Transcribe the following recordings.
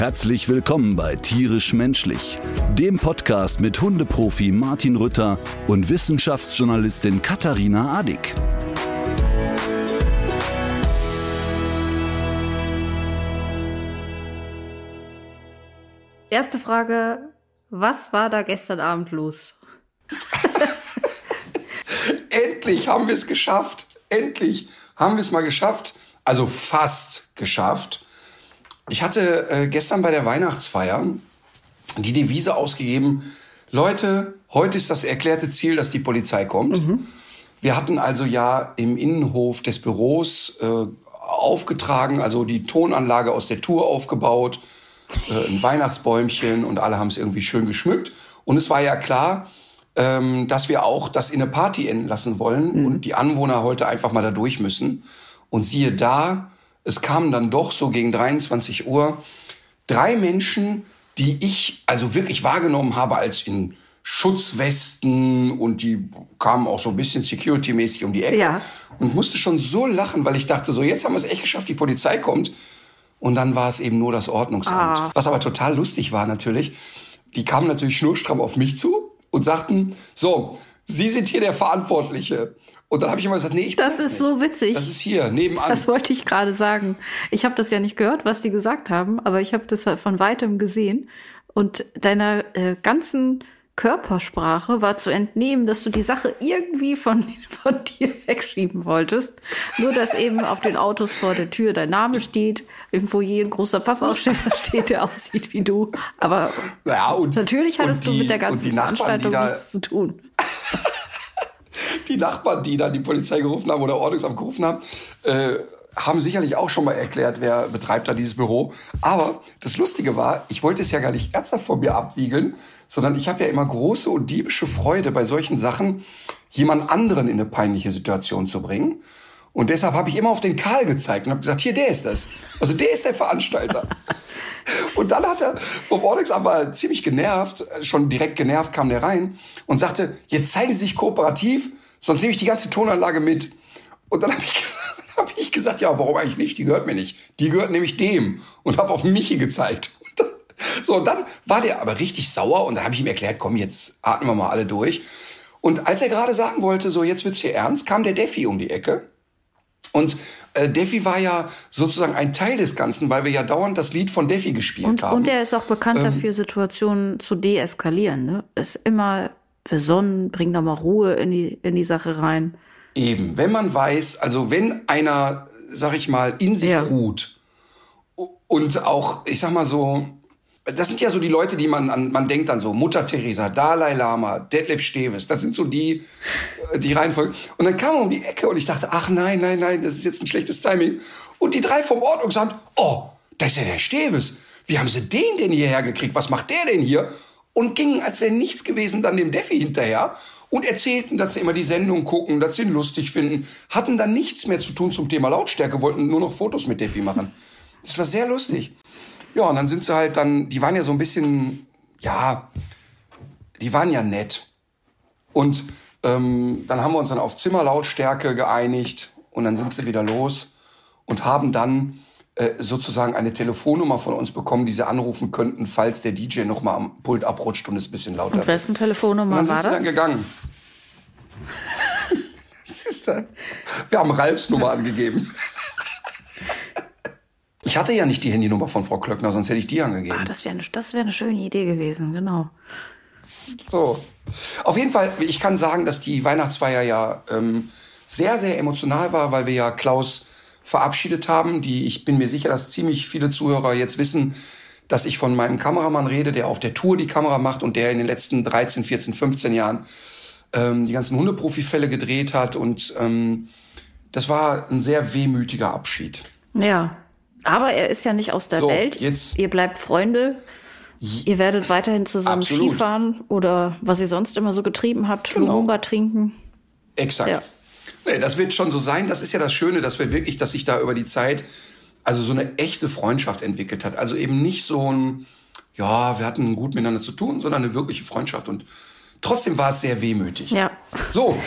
Herzlich willkommen bei Tierisch Menschlich, dem Podcast mit Hundeprofi Martin Rütter und Wissenschaftsjournalistin Katharina Adick. Erste Frage, was war da gestern Abend los? Endlich haben wir es geschafft. Endlich haben wir es mal geschafft. Also fast geschafft. Ich hatte äh, gestern bei der Weihnachtsfeier die Devise ausgegeben, Leute, heute ist das erklärte Ziel, dass die Polizei kommt. Wir hatten also ja im Innenhof des Büros äh, aufgetragen, also die Tonanlage aus der Tour aufgebaut, äh, ein Weihnachtsbäumchen und alle haben es irgendwie schön geschmückt. Und es war ja klar, ähm, dass wir auch das in eine Party enden lassen wollen und die Anwohner heute einfach mal da durch müssen. Und siehe da, es kamen dann doch so gegen 23 Uhr drei Menschen, die ich also wirklich wahrgenommen habe als in Schutzwesten und die kamen auch so ein bisschen security-mäßig um die Ecke. Ja. Und musste schon so lachen, weil ich dachte, so jetzt haben wir es echt geschafft, die Polizei kommt. Und dann war es eben nur das Ordnungsamt. Ah. Was aber total lustig war natürlich, die kamen natürlich schnurstramm auf mich zu und sagten, so, Sie sind hier der Verantwortliche. Und dann habe ich immer gesagt, nee, ich bin Das ist nicht. so witzig. Das ist hier, nebenan. Das wollte ich gerade sagen. Ich habe das ja nicht gehört, was die gesagt haben, aber ich habe das von weitem gesehen. Und deiner äh, ganzen Körpersprache war zu entnehmen, dass du die Sache irgendwie von, von dir wegschieben wolltest. Nur, dass eben auf den Autos vor der Tür dein Name steht, im Foyer ein großer Pappaufsteller steht, der aussieht wie du. Aber ja, und, natürlich hattest und du die, mit der ganzen Nachbarn, Veranstaltung nichts zu tun. Die Nachbarn, die dann die Polizei gerufen haben oder Ordnungsamt gerufen haben, äh, haben sicherlich auch schon mal erklärt, wer betreibt da dieses Büro. Aber das Lustige war, ich wollte es ja gar nicht ernsthaft von mir abwiegeln, sondern ich habe ja immer große und diebische Freude bei solchen Sachen, jemand anderen in eine peinliche Situation zu bringen. Und deshalb habe ich immer auf den Karl gezeigt und habe gesagt, hier, der ist das. Also der ist der Veranstalter. Und dann hat er vom Ordnungsamt mal ziemlich genervt, äh, schon direkt genervt kam der rein und sagte, jetzt zeigen Sie sich kooperativ, sonst nehme ich die ganze Tonanlage mit. Und dann habe ich, hab ich gesagt, ja, warum eigentlich nicht? Die gehört mir nicht. Die gehört nämlich dem. Und habe auf Michi gezeigt. Und dann, so, und dann war der aber richtig sauer und dann habe ich ihm erklärt, komm, jetzt atmen wir mal alle durch. Und als er gerade sagen wollte, so jetzt wird's hier ernst, kam der Defi um die Ecke. Und äh, Defi war ja sozusagen ein Teil des Ganzen, weil wir ja dauernd das Lied von Defi gespielt Und, haben. und er ist auch bekannt Ähm. dafür, Situationen zu deeskalieren. Ne? Ist immer besonnen, bringt nochmal Ruhe in die, in die Sache rein. Eben, wenn man weiß, also wenn einer, sag ich mal, in sich Ja. ruht und auch, ich sag mal so, das sind ja so die Leute, die man an, man denkt an so, Mutter Teresa, Dalai Lama, Detlef Steves, das sind so die, äh, die Reihenfolge. Und dann kam er um die Ecke und ich dachte, ach nein, nein, nein, das ist jetzt ein schlechtes Timing. Und die drei vom Ordnungsamt, oh, da ist ja der Steves. Wie haben sie den denn hierher gekriegt? Was macht der denn hier? Und gingen, als wäre nichts gewesen, dann dem Defi hinterher und erzählten, dass sie immer die Sendung gucken, dass sie ihn lustig finden, hatten dann nichts mehr zu tun zum Thema Lautstärke, wollten nur noch Fotos mit Defi machen. Das war sehr lustig. Ja, und dann sind sie halt dann, die waren ja so ein bisschen, ja, die waren ja nett. Und ähm, dann haben wir uns dann auf Zimmerlautstärke geeinigt und dann sind sie wieder los und haben dann äh, sozusagen eine Telefonnummer von uns bekommen, die sie anrufen könnten, falls der DJ noch mal am Pult abrutscht und es ein bisschen lauter Und wessen Und Telefonnummer dann war sind sie das? dann gegangen. Wir haben Ralfs Nummer angegeben. Ich hatte ja nicht die Handynummer von Frau Klöckner, sonst hätte ich die angegeben. Ah, das wäre eine, das wär eine schöne Idee gewesen, genau. So. Auf jeden Fall, ich kann sagen, dass die Weihnachtsfeier ja ähm, sehr, sehr emotional war, weil wir ja Klaus verabschiedet haben. Die, ich bin mir sicher, dass ziemlich viele Zuhörer jetzt wissen, dass ich von meinem Kameramann rede, der auf der Tour die Kamera macht und der in den letzten 13, 14, 15 Jahren ähm, die ganzen Hundeprofi-Fälle gedreht hat. Und ähm, das war ein sehr wehmütiger Abschied. Ja. Aber er ist ja nicht aus der So, Welt. jetzt- Ihr bleibt Freunde. Ihr werdet weiterhin zusammen Absolut. Skifahren oder was ihr sonst immer so getrieben habt, Genau. Lumumba trinken. Exakt. Ja. Nee, das wird schon so sein. Das ist ja das Schöne, dass wir wirklich, dass sich da über die Zeit also so eine echte Freundschaft entwickelt hat. Also eben nicht so ein, ja, wir hatten gut miteinander zu tun, sondern eine wirkliche Freundschaft. Und trotzdem war es sehr wehmütig. Ja. So,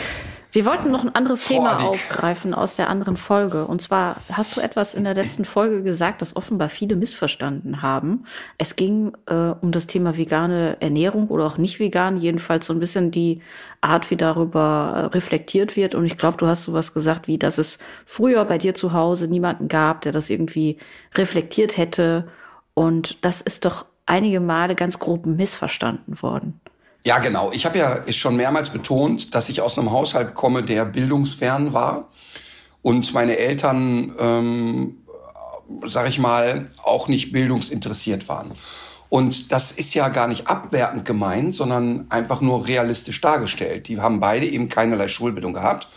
Wir wollten noch ein anderes Thema Vordig. aufgreifen aus der anderen Folge. Und zwar hast du etwas in der letzten Folge gesagt, das offenbar viele missverstanden haben. Es ging äh, um das Thema vegane Ernährung oder auch nicht vegan, jedenfalls so ein bisschen die Art, wie darüber äh, reflektiert wird. Und ich glaube, du hast sowas gesagt, wie dass es früher bei dir zu Hause niemanden gab, der das irgendwie reflektiert hätte. Und das ist doch einige Male ganz grob missverstanden worden. Ja, genau. Ich habe ja schon mehrmals betont, dass ich aus einem Haushalt komme, der bildungsfern war und meine Eltern, ähm, sag ich mal, auch nicht bildungsinteressiert waren. Und das ist ja gar nicht abwertend gemeint, sondern einfach nur realistisch dargestellt. Die haben beide eben keinerlei Schulbildung gehabt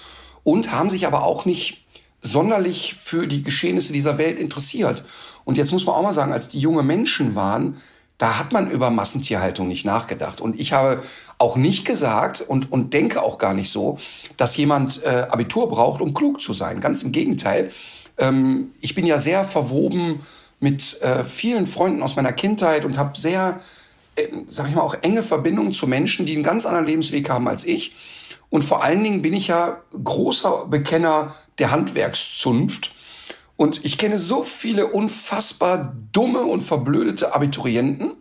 und haben sich aber auch nicht sonderlich für die Geschehnisse dieser Welt interessiert. Und jetzt muss man auch mal sagen, als die junge Menschen waren, da hat man über Massentierhaltung nicht nachgedacht. Und ich habe auch nicht gesagt und, und denke auch gar nicht so, dass jemand äh, Abitur braucht, um klug zu sein. Ganz im Gegenteil. Ähm, ich bin ja sehr verwoben mit äh, vielen Freunden aus meiner Kindheit und habe sehr, äh, sag ich mal, auch enge Verbindungen zu Menschen, die einen ganz anderen Lebensweg haben als ich. Und vor allen Dingen bin ich ja großer Bekenner der Handwerkszunft. Und ich kenne so viele unfassbar dumme und verblödete Abiturienten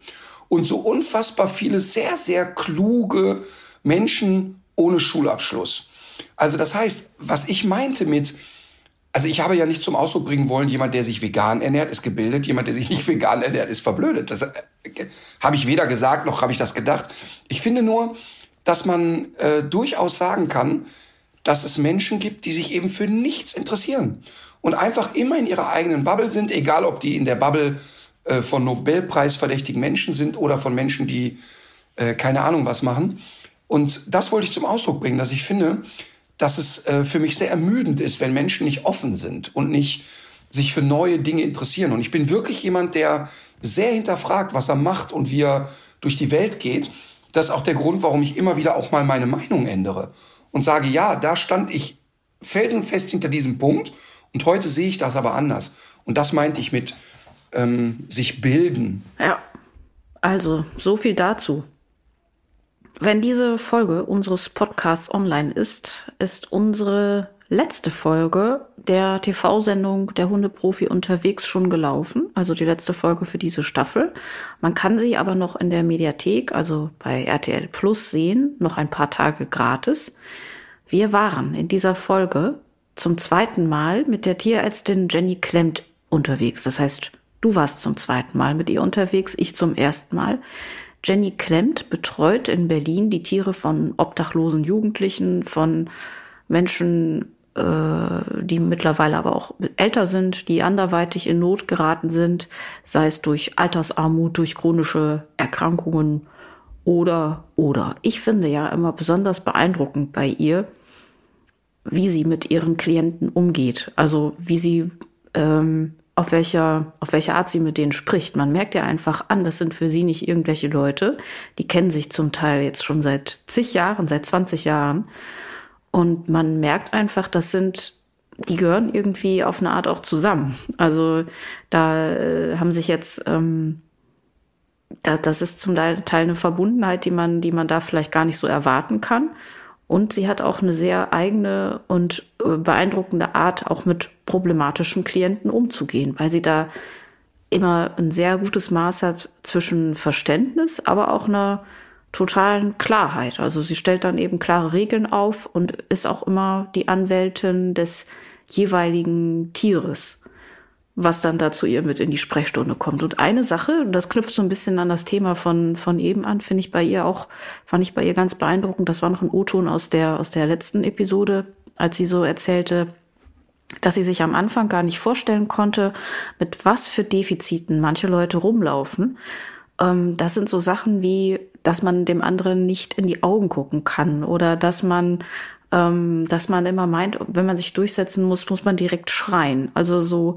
und so unfassbar viele sehr, sehr kluge Menschen ohne Schulabschluss. Also das heißt, was ich meinte mit, also ich habe ja nicht zum Ausdruck bringen wollen, jemand, der sich vegan ernährt, ist gebildet, jemand, der sich nicht vegan ernährt, ist verblödet. Das äh, habe ich weder gesagt, noch habe ich das gedacht. Ich finde nur, dass man äh, durchaus sagen kann, dass es Menschen gibt, die sich eben für nichts interessieren und einfach immer in ihrer eigenen Bubble sind, egal ob die in der Bubble äh, von Nobelpreisverdächtigen Menschen sind oder von Menschen, die äh, keine Ahnung was machen. Und das wollte ich zum Ausdruck bringen, dass ich finde, dass es äh, für mich sehr ermüdend ist, wenn Menschen nicht offen sind und nicht sich für neue Dinge interessieren. Und ich bin wirklich jemand, der sehr hinterfragt, was er macht und wie er durch die Welt geht. Das ist auch der Grund, warum ich immer wieder auch mal meine Meinung ändere und sage, ja, da stand ich felsenfest hinter diesem Punkt und heute sehe ich das aber anders. Und das meinte ich mit ähm, sich bilden. Ja, also so viel dazu. Wenn diese Folge unseres Podcasts online ist, ist unsere letzte Folge der TV-Sendung Der Hundeprofi unterwegs schon gelaufen, also die letzte Folge für diese Staffel. Man kann sie aber noch in der Mediathek, also bei RTL Plus sehen, noch ein paar Tage gratis. Wir waren in dieser Folge zum zweiten Mal mit der Tierärztin Jenny Klemmt unterwegs. Das heißt, du warst zum zweiten Mal mit ihr unterwegs, ich zum ersten Mal. Jenny Klemmt betreut in Berlin die Tiere von obdachlosen Jugendlichen, von Menschen, äh, die mittlerweile aber auch älter sind, die anderweitig in Not geraten sind, sei es durch Altersarmut, durch chronische Erkrankungen oder, oder. Ich finde ja immer besonders beeindruckend bei ihr, wie sie mit ihren Klienten umgeht. Also wie sie, ähm, auf welcher, auf welche Art sie mit denen spricht. Man merkt ja einfach an, das sind für sie nicht irgendwelche Leute. Die kennen sich zum Teil jetzt schon seit zig Jahren, seit 20 Jahren. Und man merkt einfach, das sind, die gehören irgendwie auf eine Art auch zusammen. Also da äh, haben sich jetzt, ähm, da, das ist zum Teil eine Verbundenheit, die man, die man da vielleicht gar nicht so erwarten kann. Und sie hat auch eine sehr eigene und äh, beeindruckende Art, auch mit problematischen Klienten umzugehen, weil sie da immer ein sehr gutes Maß hat zwischen Verständnis, aber auch einer totalen Klarheit. Also sie stellt dann eben klare Regeln auf und ist auch immer die Anwältin des jeweiligen Tieres, was dann da zu ihr mit in die Sprechstunde kommt. Und eine Sache, das knüpft so ein bisschen an das Thema von, von eben an, finde ich bei ihr auch, fand ich bei ihr ganz beeindruckend. Das war noch ein O-Ton aus der, aus der letzten Episode, als sie so erzählte, dass sie sich am Anfang gar nicht vorstellen konnte, mit was für Defiziten manche Leute rumlaufen. Ähm, das sind so Sachen wie, dass man dem anderen nicht in die Augen gucken kann oder dass man ähm, dass man immer meint, wenn man sich durchsetzen muss, muss man direkt schreien. Also so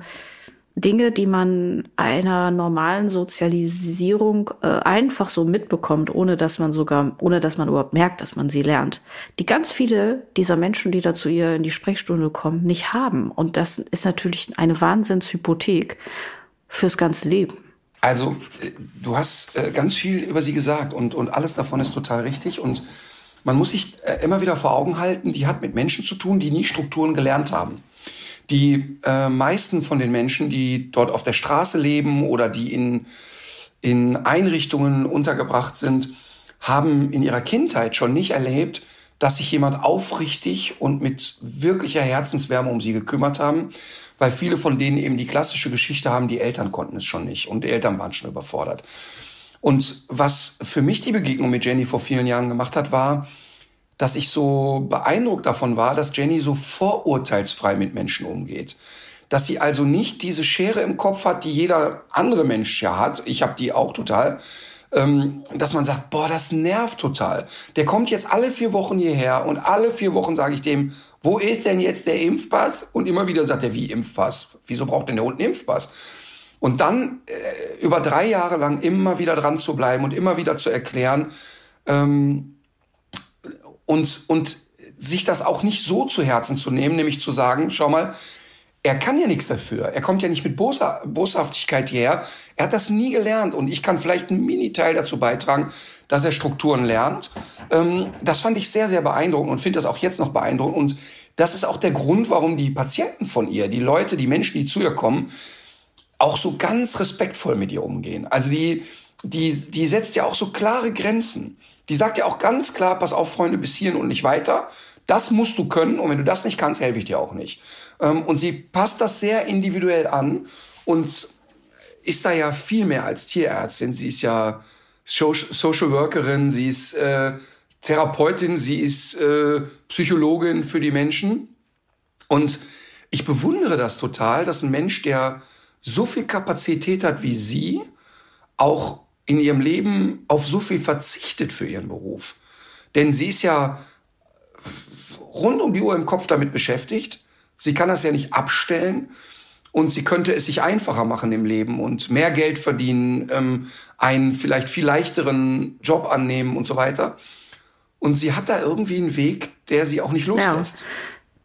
Dinge, die man einer normalen Sozialisierung äh, einfach so mitbekommt, ohne dass man sogar, ohne dass man überhaupt merkt, dass man sie lernt, die ganz viele dieser Menschen, die da zu ihr in die Sprechstunde kommen, nicht haben. Und das ist natürlich eine Wahnsinnshypothek fürs ganze Leben. Also, äh, du hast äh, ganz viel über sie gesagt und, und alles davon ist total richtig. Und man muss sich äh, immer wieder vor Augen halten, die hat mit Menschen zu tun, die nie Strukturen gelernt haben. Die äh, meisten von den Menschen, die dort auf der Straße leben oder die in, in Einrichtungen untergebracht sind, haben in ihrer Kindheit schon nicht erlebt, dass sich jemand aufrichtig und mit wirklicher Herzenswärme um sie gekümmert haben, weil viele von denen eben die klassische Geschichte haben, die Eltern konnten es schon nicht und die Eltern waren schon überfordert. Und was für mich die Begegnung mit Jenny vor vielen Jahren gemacht hat, war, dass ich so beeindruckt davon war, dass Jenny so vorurteilsfrei mit Menschen umgeht. Dass sie also nicht diese Schere im Kopf hat, die jeder andere Mensch ja hat. Ich habe die auch total. Ähm, dass man sagt, boah, das nervt total. Der kommt jetzt alle vier Wochen hierher und alle vier Wochen sage ich dem, wo ist denn jetzt der Impfpass? Und immer wieder sagt er, wie Impfpass? Wieso braucht denn der Hund einen Impfpass? Und dann äh, über drei Jahre lang immer wieder dran zu bleiben und immer wieder zu erklären, ähm, und, und sich das auch nicht so zu Herzen zu nehmen, nämlich zu sagen, schau mal, er kann ja nichts dafür. Er kommt ja nicht mit Bosa Boshaftigkeit hierher. Er hat das nie gelernt und ich kann vielleicht einen Mini-Teil dazu beitragen, dass er Strukturen lernt. Ähm, das fand ich sehr, sehr beeindruckend und finde das auch jetzt noch beeindruckend. Und das ist auch der Grund, warum die Patienten von ihr, die Leute, die Menschen, die zu ihr kommen, auch so ganz respektvoll mit ihr umgehen. Also die, die, die setzt ja auch so klare Grenzen. Die sagt ja auch ganz klar, pass auf, Freunde, bis hierhin und nicht weiter. Das musst du können und wenn du das nicht kannst, helfe ich dir auch nicht. Ähm, und sie passt das sehr individuell an und ist da ja viel mehr als Tierärztin. Sie ist ja Social Workerin, sie ist äh, Therapeutin, sie ist äh, Psychologin für die Menschen. Und ich bewundere das total, dass ein Mensch, der so viel Kapazität hat wie sie, auch in ihrem Leben auf so viel verzichtet für ihren Beruf. Denn sie ist ja rund um die Uhr im Kopf damit beschäftigt. Sie kann das ja nicht abstellen und sie könnte es sich einfacher machen im Leben und mehr Geld verdienen, ähm, einen vielleicht viel leichteren Job annehmen und so weiter. Und sie hat da irgendwie einen Weg, der sie auch nicht loslässt. Ja.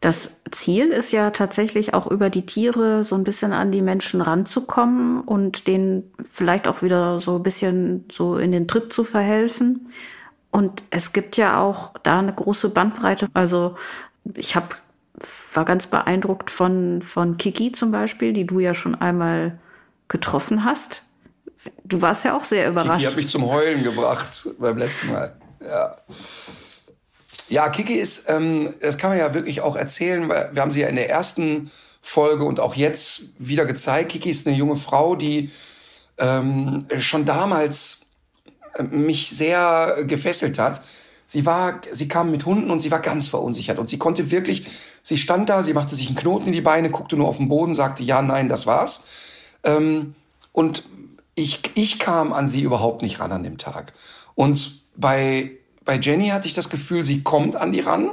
Das Ziel ist ja tatsächlich auch über die Tiere so ein bisschen an die Menschen ranzukommen und denen vielleicht auch wieder so ein bisschen so in den Tritt zu verhelfen. Und es gibt ja auch da eine große Bandbreite. Also ich habe war ganz beeindruckt von von Kiki zum Beispiel, die du ja schon einmal getroffen hast. Du warst ja auch sehr überrascht. Kiki hat mich zum Heulen gebracht beim letzten Mal. Ja. Ja, Kiki ist, ähm, das kann man ja wirklich auch erzählen, weil wir haben sie ja in der ersten Folge und auch jetzt wieder gezeigt. Kiki ist eine junge Frau, die ähm, schon damals äh, mich sehr gefesselt hat. Sie war, sie kam mit Hunden und sie war ganz verunsichert und sie konnte wirklich, sie stand da, sie machte sich einen Knoten in die Beine, guckte nur auf den Boden, sagte ja, nein, das war's. Ähm, und ich, ich kam an sie überhaupt nicht ran an dem Tag. Und bei bei Jenny hatte ich das Gefühl, sie kommt an die ran,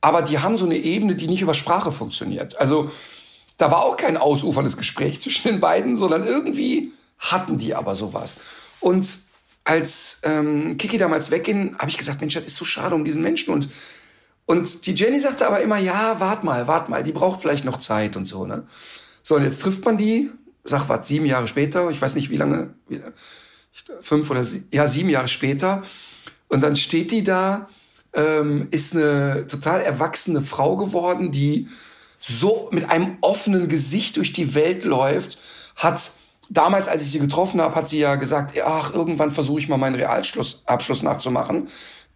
aber die haben so eine Ebene, die nicht über Sprache funktioniert. Also da war auch kein ausuferndes Gespräch zwischen den beiden, sondern irgendwie hatten die aber sowas. Und als ähm, Kiki damals wegging, habe ich gesagt, Mensch, das ist so schade um diesen Menschen. Und, und die Jenny sagte aber immer, ja, wart mal, wart mal, die braucht vielleicht noch Zeit und so. Ne? So, und jetzt trifft man die, sag was, sieben Jahre später, ich weiß nicht wie lange, fünf oder sie, ja, sieben Jahre später. Und dann steht die da, ähm, ist eine total erwachsene Frau geworden, die so mit einem offenen Gesicht durch die Welt läuft, hat damals, als ich sie getroffen habe, hat sie ja gesagt, ach, irgendwann versuche ich mal meinen Realabschluss nachzumachen.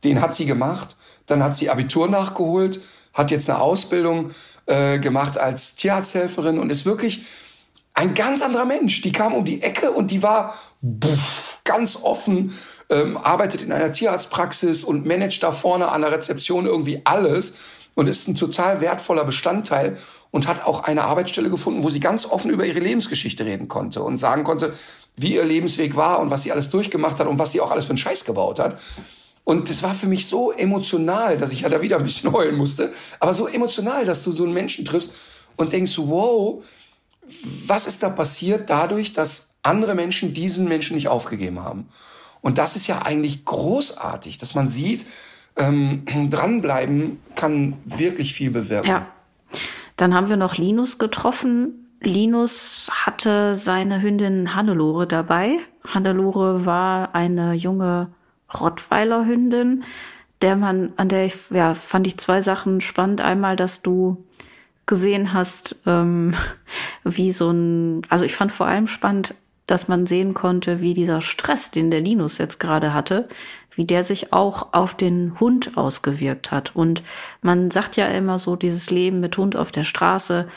Den hat sie gemacht. Dann hat sie Abitur nachgeholt, hat jetzt eine Ausbildung äh, gemacht als Tierarzthelferin und ist wirklich ein ganz anderer Mensch. Die kam um die Ecke und die war buff, ganz offen, ähm, arbeitet in einer Tierarztpraxis und managt da vorne an der Rezeption irgendwie alles und ist ein total wertvoller Bestandteil und hat auch eine Arbeitsstelle gefunden, wo sie ganz offen über ihre Lebensgeschichte reden konnte und sagen konnte, wie ihr Lebensweg war und was sie alles durchgemacht hat und was sie auch alles für einen Scheiß gebaut hat. Und das war für mich so emotional, dass ich ja da wieder ein bisschen heulen musste, aber so emotional, dass du so einen Menschen triffst und denkst, wow, was ist da passiert dadurch, dass andere Menschen diesen Menschen nicht aufgegeben haben? Und das ist ja eigentlich großartig, dass man sieht, ähm, dranbleiben kann wirklich viel bewirken. Ja. Dann haben wir noch Linus getroffen. Linus hatte seine Hündin Hannelore dabei. Hannelore war eine junge Rottweiler Hündin, der man, an der ich, ja, fand ich zwei Sachen spannend. Einmal, dass du gesehen hast, ähm, wie so ein, also ich fand vor allem spannend, dass man sehen konnte, wie dieser Stress, den der Linus jetzt gerade hatte, wie der sich auch auf den Hund ausgewirkt hat. Und man sagt ja immer so, dieses Leben mit Hund auf der Straße,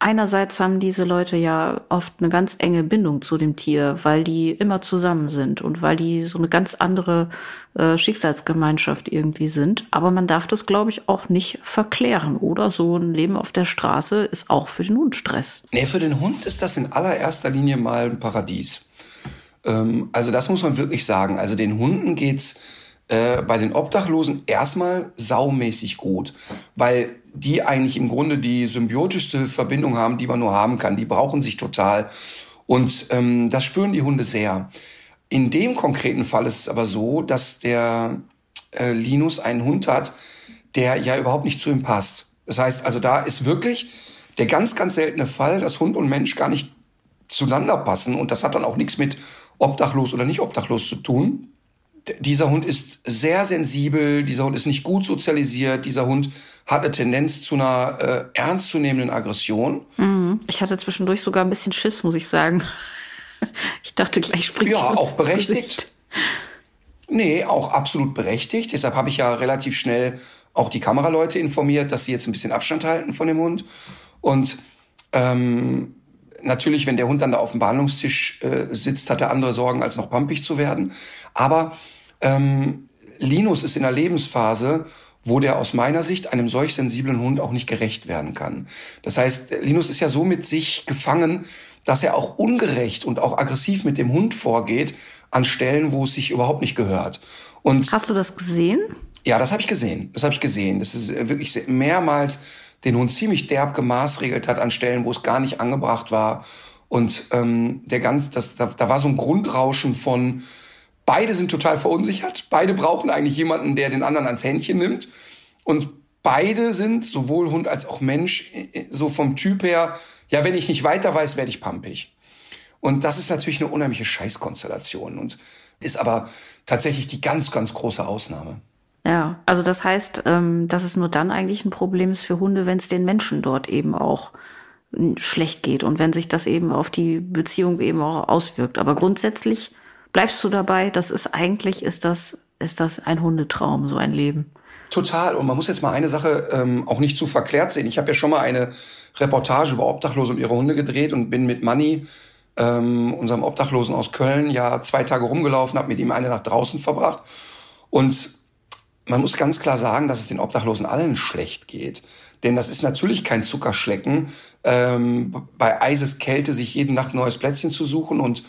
Einerseits haben diese Leute ja oft eine ganz enge Bindung zu dem Tier, weil die immer zusammen sind und weil die so eine ganz andere äh, Schicksalsgemeinschaft irgendwie sind. Aber man darf das, glaube ich, auch nicht verklären, oder? So ein Leben auf der Straße ist auch für den Hund Stress. Nee, für den Hund ist das in allererster Linie mal ein Paradies. Ähm, also das muss man wirklich sagen. Also den Hunden geht's äh, bei den Obdachlosen erstmal saumäßig gut, weil die eigentlich im Grunde die symbiotischste Verbindung haben, die man nur haben kann. Die brauchen sich total. Und ähm, das spüren die Hunde sehr. In dem konkreten Fall ist es aber so, dass der äh, Linus einen Hund hat, der ja überhaupt nicht zu ihm passt. Das heißt, also da ist wirklich der ganz, ganz seltene Fall, dass Hund und Mensch gar nicht zueinander passen. Und das hat dann auch nichts mit obdachlos oder nicht obdachlos zu tun, dieser Hund ist sehr sensibel, dieser Hund ist nicht gut sozialisiert, dieser Hund hat eine Tendenz zu einer äh, ernstzunehmenden Aggression. Mhm. Ich hatte zwischendurch sogar ein bisschen Schiss, muss ich sagen. Ich dachte gleich springt Ja, auch berechtigt. Nee, auch absolut berechtigt. Deshalb habe ich ja relativ schnell auch die Kameraleute informiert, dass sie jetzt ein bisschen Abstand halten von dem Hund. Und ähm, natürlich, wenn der Hund dann da auf dem Behandlungstisch äh, sitzt, hat er andere Sorgen, als noch pampig zu werden. Aber ähm, Linus ist in einer Lebensphase, wo der aus meiner Sicht einem solch sensiblen Hund auch nicht gerecht werden kann. Das heißt, Linus ist ja so mit sich gefangen, dass er auch ungerecht und auch aggressiv mit dem Hund vorgeht an Stellen, wo es sich überhaupt nicht gehört. Und Hast du das gesehen? Ja, das habe ich gesehen. Das habe ich gesehen. Das ist wirklich mehrmals den Hund ziemlich derb gemaßregelt hat an Stellen, wo es gar nicht angebracht war. Und ähm, der ganz, das, da, da war so ein Grundrauschen von Beide sind total verunsichert. Beide brauchen eigentlich jemanden, der den anderen ans Händchen nimmt. Und beide sind, sowohl Hund als auch Mensch, so vom Typ her, ja, wenn ich nicht weiter weiß, werde ich pampig. Und das ist natürlich eine unheimliche Scheißkonstellation und ist aber tatsächlich die ganz, ganz große Ausnahme. Ja, also das heißt, ähm, dass es nur dann eigentlich ein Problem ist für Hunde, wenn es den Menschen dort eben auch schlecht geht und wenn sich das eben auf die Beziehung eben auch auswirkt. Aber grundsätzlich bleibst du dabei, das ist eigentlich, ist das, ist das ein Hundetraum, so ein Leben. Total. Und man muss jetzt mal eine Sache ähm, auch nicht zu verklärt sehen. Ich habe ja schon mal eine Reportage über Obdachlose und ihre Hunde gedreht und bin mit Manny, ähm, unserem Obdachlosen aus Köln, ja zwei Tage rumgelaufen, habe mit ihm eine Nacht draußen verbracht. Und man muss ganz klar sagen, dass es den Obdachlosen allen schlecht geht. Denn das ist natürlich kein Zuckerschlecken, ähm, bei Eiseskälte sich jede Nacht neues Plätzchen zu suchen und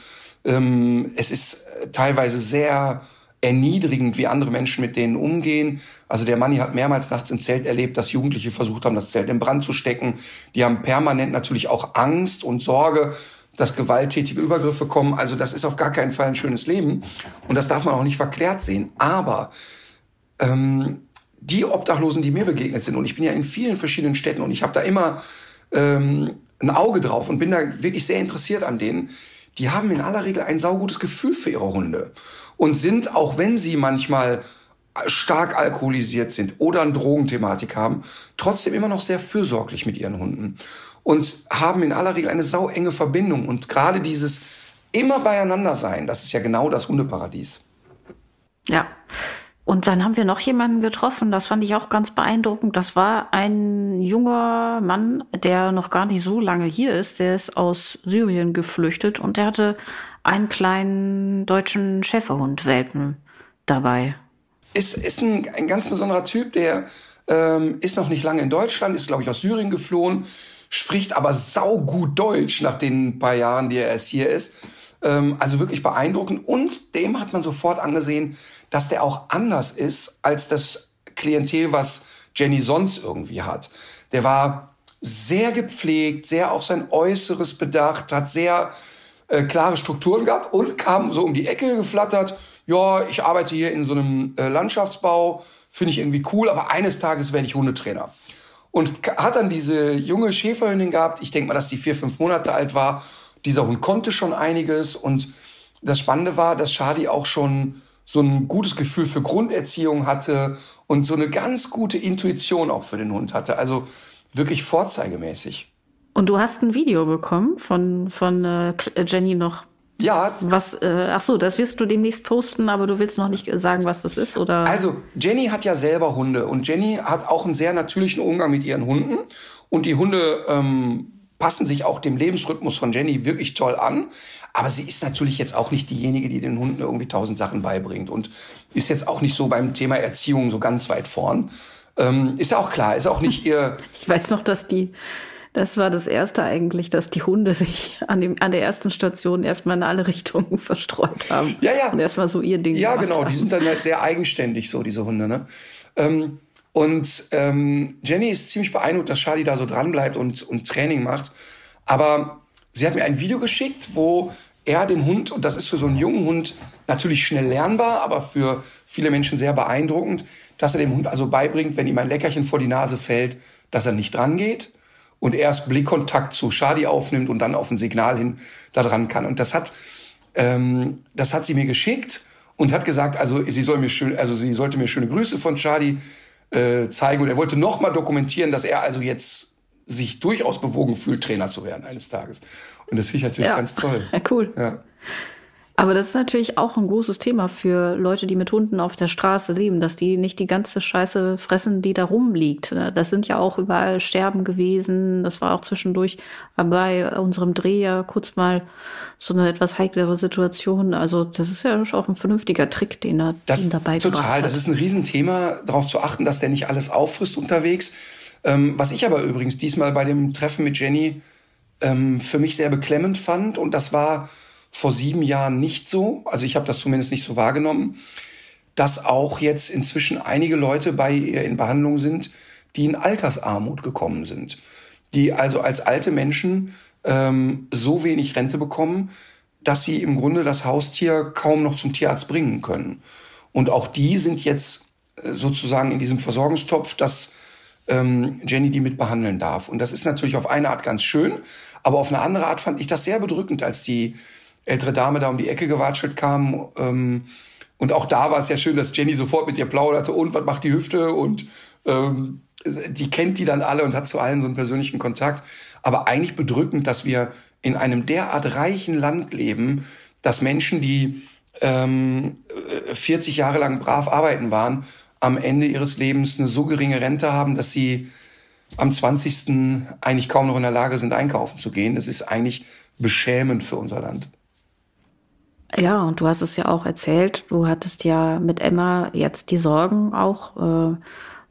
ähm, es ist teilweise sehr erniedrigend, wie andere Menschen mit denen umgehen. Also der Manni hat mehrmals nachts im Zelt erlebt, dass Jugendliche versucht haben, das Zelt in Brand zu stecken. Die haben permanent natürlich auch Angst und Sorge, dass gewalttätige Übergriffe kommen. Also das ist auf gar keinen Fall ein schönes Leben. Und das darf man auch nicht verklärt sehen. Aber ähm, die Obdachlosen, die mir begegnet sind, und ich bin ja in vielen verschiedenen Städten und ich habe da immer ähm, ein Auge drauf und bin da wirklich sehr interessiert an denen, die haben in aller Regel ein saugutes Gefühl für ihre Hunde und sind, auch wenn sie manchmal stark alkoholisiert sind oder eine Drogenthematik haben, trotzdem immer noch sehr fürsorglich mit ihren Hunden und haben in aller Regel eine sauenge Verbindung und gerade dieses immer beieinander sein, das ist ja genau das Hundeparadies. Ja. Und dann haben wir noch jemanden getroffen, das fand ich auch ganz beeindruckend. Das war ein junger Mann, der noch gar nicht so lange hier ist. Der ist aus Syrien geflüchtet und der hatte einen kleinen deutschen Schäferhund-Welpen dabei. Ist, ist ein, ein ganz besonderer Typ, der ähm, ist noch nicht lange in Deutschland, ist, glaube ich, aus Syrien geflohen, spricht aber saugut Deutsch nach den paar Jahren, die er erst hier ist ähm, also wirklich beeindruckend. Und dem hat man sofort angesehen, dass der auch anders ist als das Klientel, was Jenny sonst irgendwie hat. Der war sehr gepflegt, sehr auf sein Äußeres bedacht, hat sehr äh, klare Strukturen gehabt und kam so um die Ecke geflattert. Ja, ich arbeite hier in so einem äh, Landschaftsbau, finde ich irgendwie cool, aber eines Tages werde ich Hundetrainer. Und hat dann diese junge Schäferhündin gehabt. Ich denke mal, dass die vier, fünf Monate alt war. Dieser Hund konnte schon einiges. Und das Spannende war, dass Shadi auch schon so ein gutes Gefühl für Grunderziehung hatte und so eine ganz gute Intuition auch für den Hund hatte. Also wirklich vorzeigemäßig. Und du hast ein Video bekommen von, von äh, Jenny noch. Ja. Was, äh, ach so, das wirst du demnächst posten, aber du willst noch nicht sagen, was das ist, oder? Also, Jenny hat ja selber Hunde und Jenny hat auch einen sehr natürlichen Umgang mit ihren Hunden. Und die Hunde ähm, passen sich auch dem Lebensrhythmus von Jenny wirklich toll an. Aber sie ist natürlich jetzt auch nicht diejenige, die den Hunden irgendwie tausend Sachen beibringt und ist jetzt auch nicht so beim Thema Erziehung so ganz weit vorn. Ähm, ist ja auch klar, ist auch nicht ihr. Ich weiß noch, dass die das war das erste eigentlich, dass die Hunde sich an, dem, an der ersten Station erstmal in alle Richtungen verstreut haben. Ja, ja. Und erstmal so ihr Ding Ja, genau. Haben. Die sind dann halt sehr eigenständig, so diese Hunde. Ne? Ähm, und ähm, Jenny ist ziemlich beeindruckt, dass Charlie da so dranbleibt und, und Training macht. Aber sie hat mir ein Video geschickt, wo er den Hund, und das ist für so einen jungen Hund natürlich schnell lernbar, aber für viele Menschen sehr beeindruckend, dass er dem Hund also beibringt, wenn ihm ein Leckerchen vor die Nase fällt, dass er nicht dran geht und erst Blickkontakt zu Shadi aufnimmt und dann auf ein Signal hin da dran kann. Und das hat, ähm, das hat sie mir geschickt und hat gesagt, also sie soll mir schön, also sie sollte mir schöne Grüße von Shadi äh, zeigen. Und er wollte nochmal dokumentieren, dass er also jetzt sich durchaus bewogen fühlt, Trainer zu werden eines Tages. Und das finde ich natürlich ja. ganz toll. Ja, cool. Ja. Aber das ist natürlich auch ein großes Thema für Leute, die mit Hunden auf der Straße leben, dass die nicht die ganze Scheiße fressen, die da rumliegt. Das sind ja auch überall Sterben gewesen. Das war auch zwischendurch bei unserem Dreh ja kurz mal so eine etwas heiklere Situation. Also das ist ja auch ein vernünftiger Trick, den er das, dabei Total, hat. das ist ein Riesenthema, darauf zu achten, dass der nicht alles auffrisst unterwegs. Ähm, was ich aber übrigens diesmal bei dem Treffen mit Jenny ähm, für mich sehr beklemmend fand, und das war vor sieben Jahren nicht so, also ich habe das zumindest nicht so wahrgenommen, dass auch jetzt inzwischen einige Leute bei ihr in Behandlung sind, die in Altersarmut gekommen sind, die also als alte Menschen ähm, so wenig Rente bekommen, dass sie im Grunde das Haustier kaum noch zum Tierarzt bringen können. Und auch die sind jetzt äh, sozusagen in diesem Versorgungstopf, dass ähm, Jenny die mit behandeln darf. Und das ist natürlich auf eine Art ganz schön, aber auf eine andere Art fand ich das sehr bedrückend, als die ältere Dame da um die Ecke gewatschelt kam. Ähm, und auch da war es ja schön, dass Jenny sofort mit ihr plauderte und was macht die Hüfte und ähm, die kennt die dann alle und hat zu allen so einen persönlichen Kontakt. Aber eigentlich bedrückend, dass wir in einem derart reichen Land leben, dass Menschen, die ähm, 40 Jahre lang brav arbeiten waren, am Ende ihres Lebens eine so geringe Rente haben, dass sie am 20. eigentlich kaum noch in der Lage sind, einkaufen zu gehen. Das ist eigentlich beschämend für unser Land. Ja, und du hast es ja auch erzählt, du hattest ja mit Emma jetzt die Sorgen auch äh,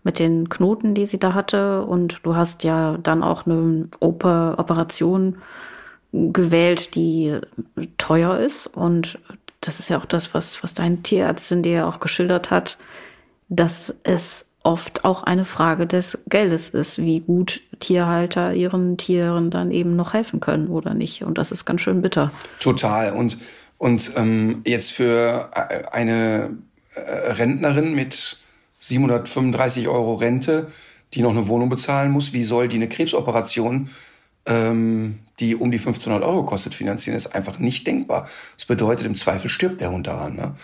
mit den Knoten, die sie da hatte. Und du hast ja dann auch eine Oper Operation gewählt, die teuer ist. Und das ist ja auch das, was, was deine Tierärztin dir auch geschildert hat, dass es oft auch eine Frage des Geldes ist, wie gut Tierhalter ihren Tieren dann eben noch helfen können oder nicht. Und das ist ganz schön bitter. Total. Und und ähm, jetzt für äh, eine äh, Rentnerin mit 735 Euro Rente, die noch eine Wohnung bezahlen muss, wie soll die eine Krebsoperation, ähm, die um die 1500 Euro kostet, finanzieren? Das ist einfach nicht denkbar. Das bedeutet, im Zweifel stirbt der Hund daran. Ne?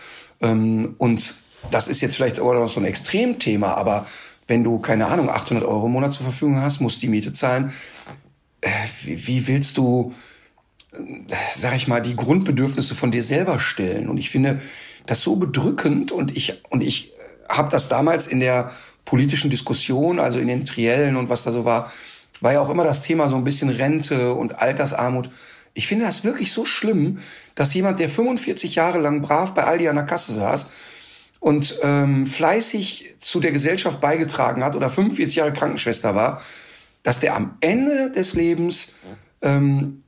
Ähm, und das ist jetzt vielleicht auch noch so ein Extremthema, aber wenn du, keine Ahnung, 800 Euro im Monat zur Verfügung hast, musst die Miete zahlen. Äh, wie, wie willst du sag ich mal, die Grundbedürfnisse von dir selber stellen. Und ich finde das so bedrückend und ich, und ich habe das damals in der politischen Diskussion, also in den Triellen und was da so war, war ja auch immer das Thema so ein bisschen Rente und Altersarmut. Ich finde das wirklich so schlimm, dass jemand, der 45 Jahre lang brav bei Aldi an der Kasse saß und ähm, fleißig zu der Gesellschaft beigetragen hat oder 45 Jahre Krankenschwester war, dass der am Ende des Lebens ähm,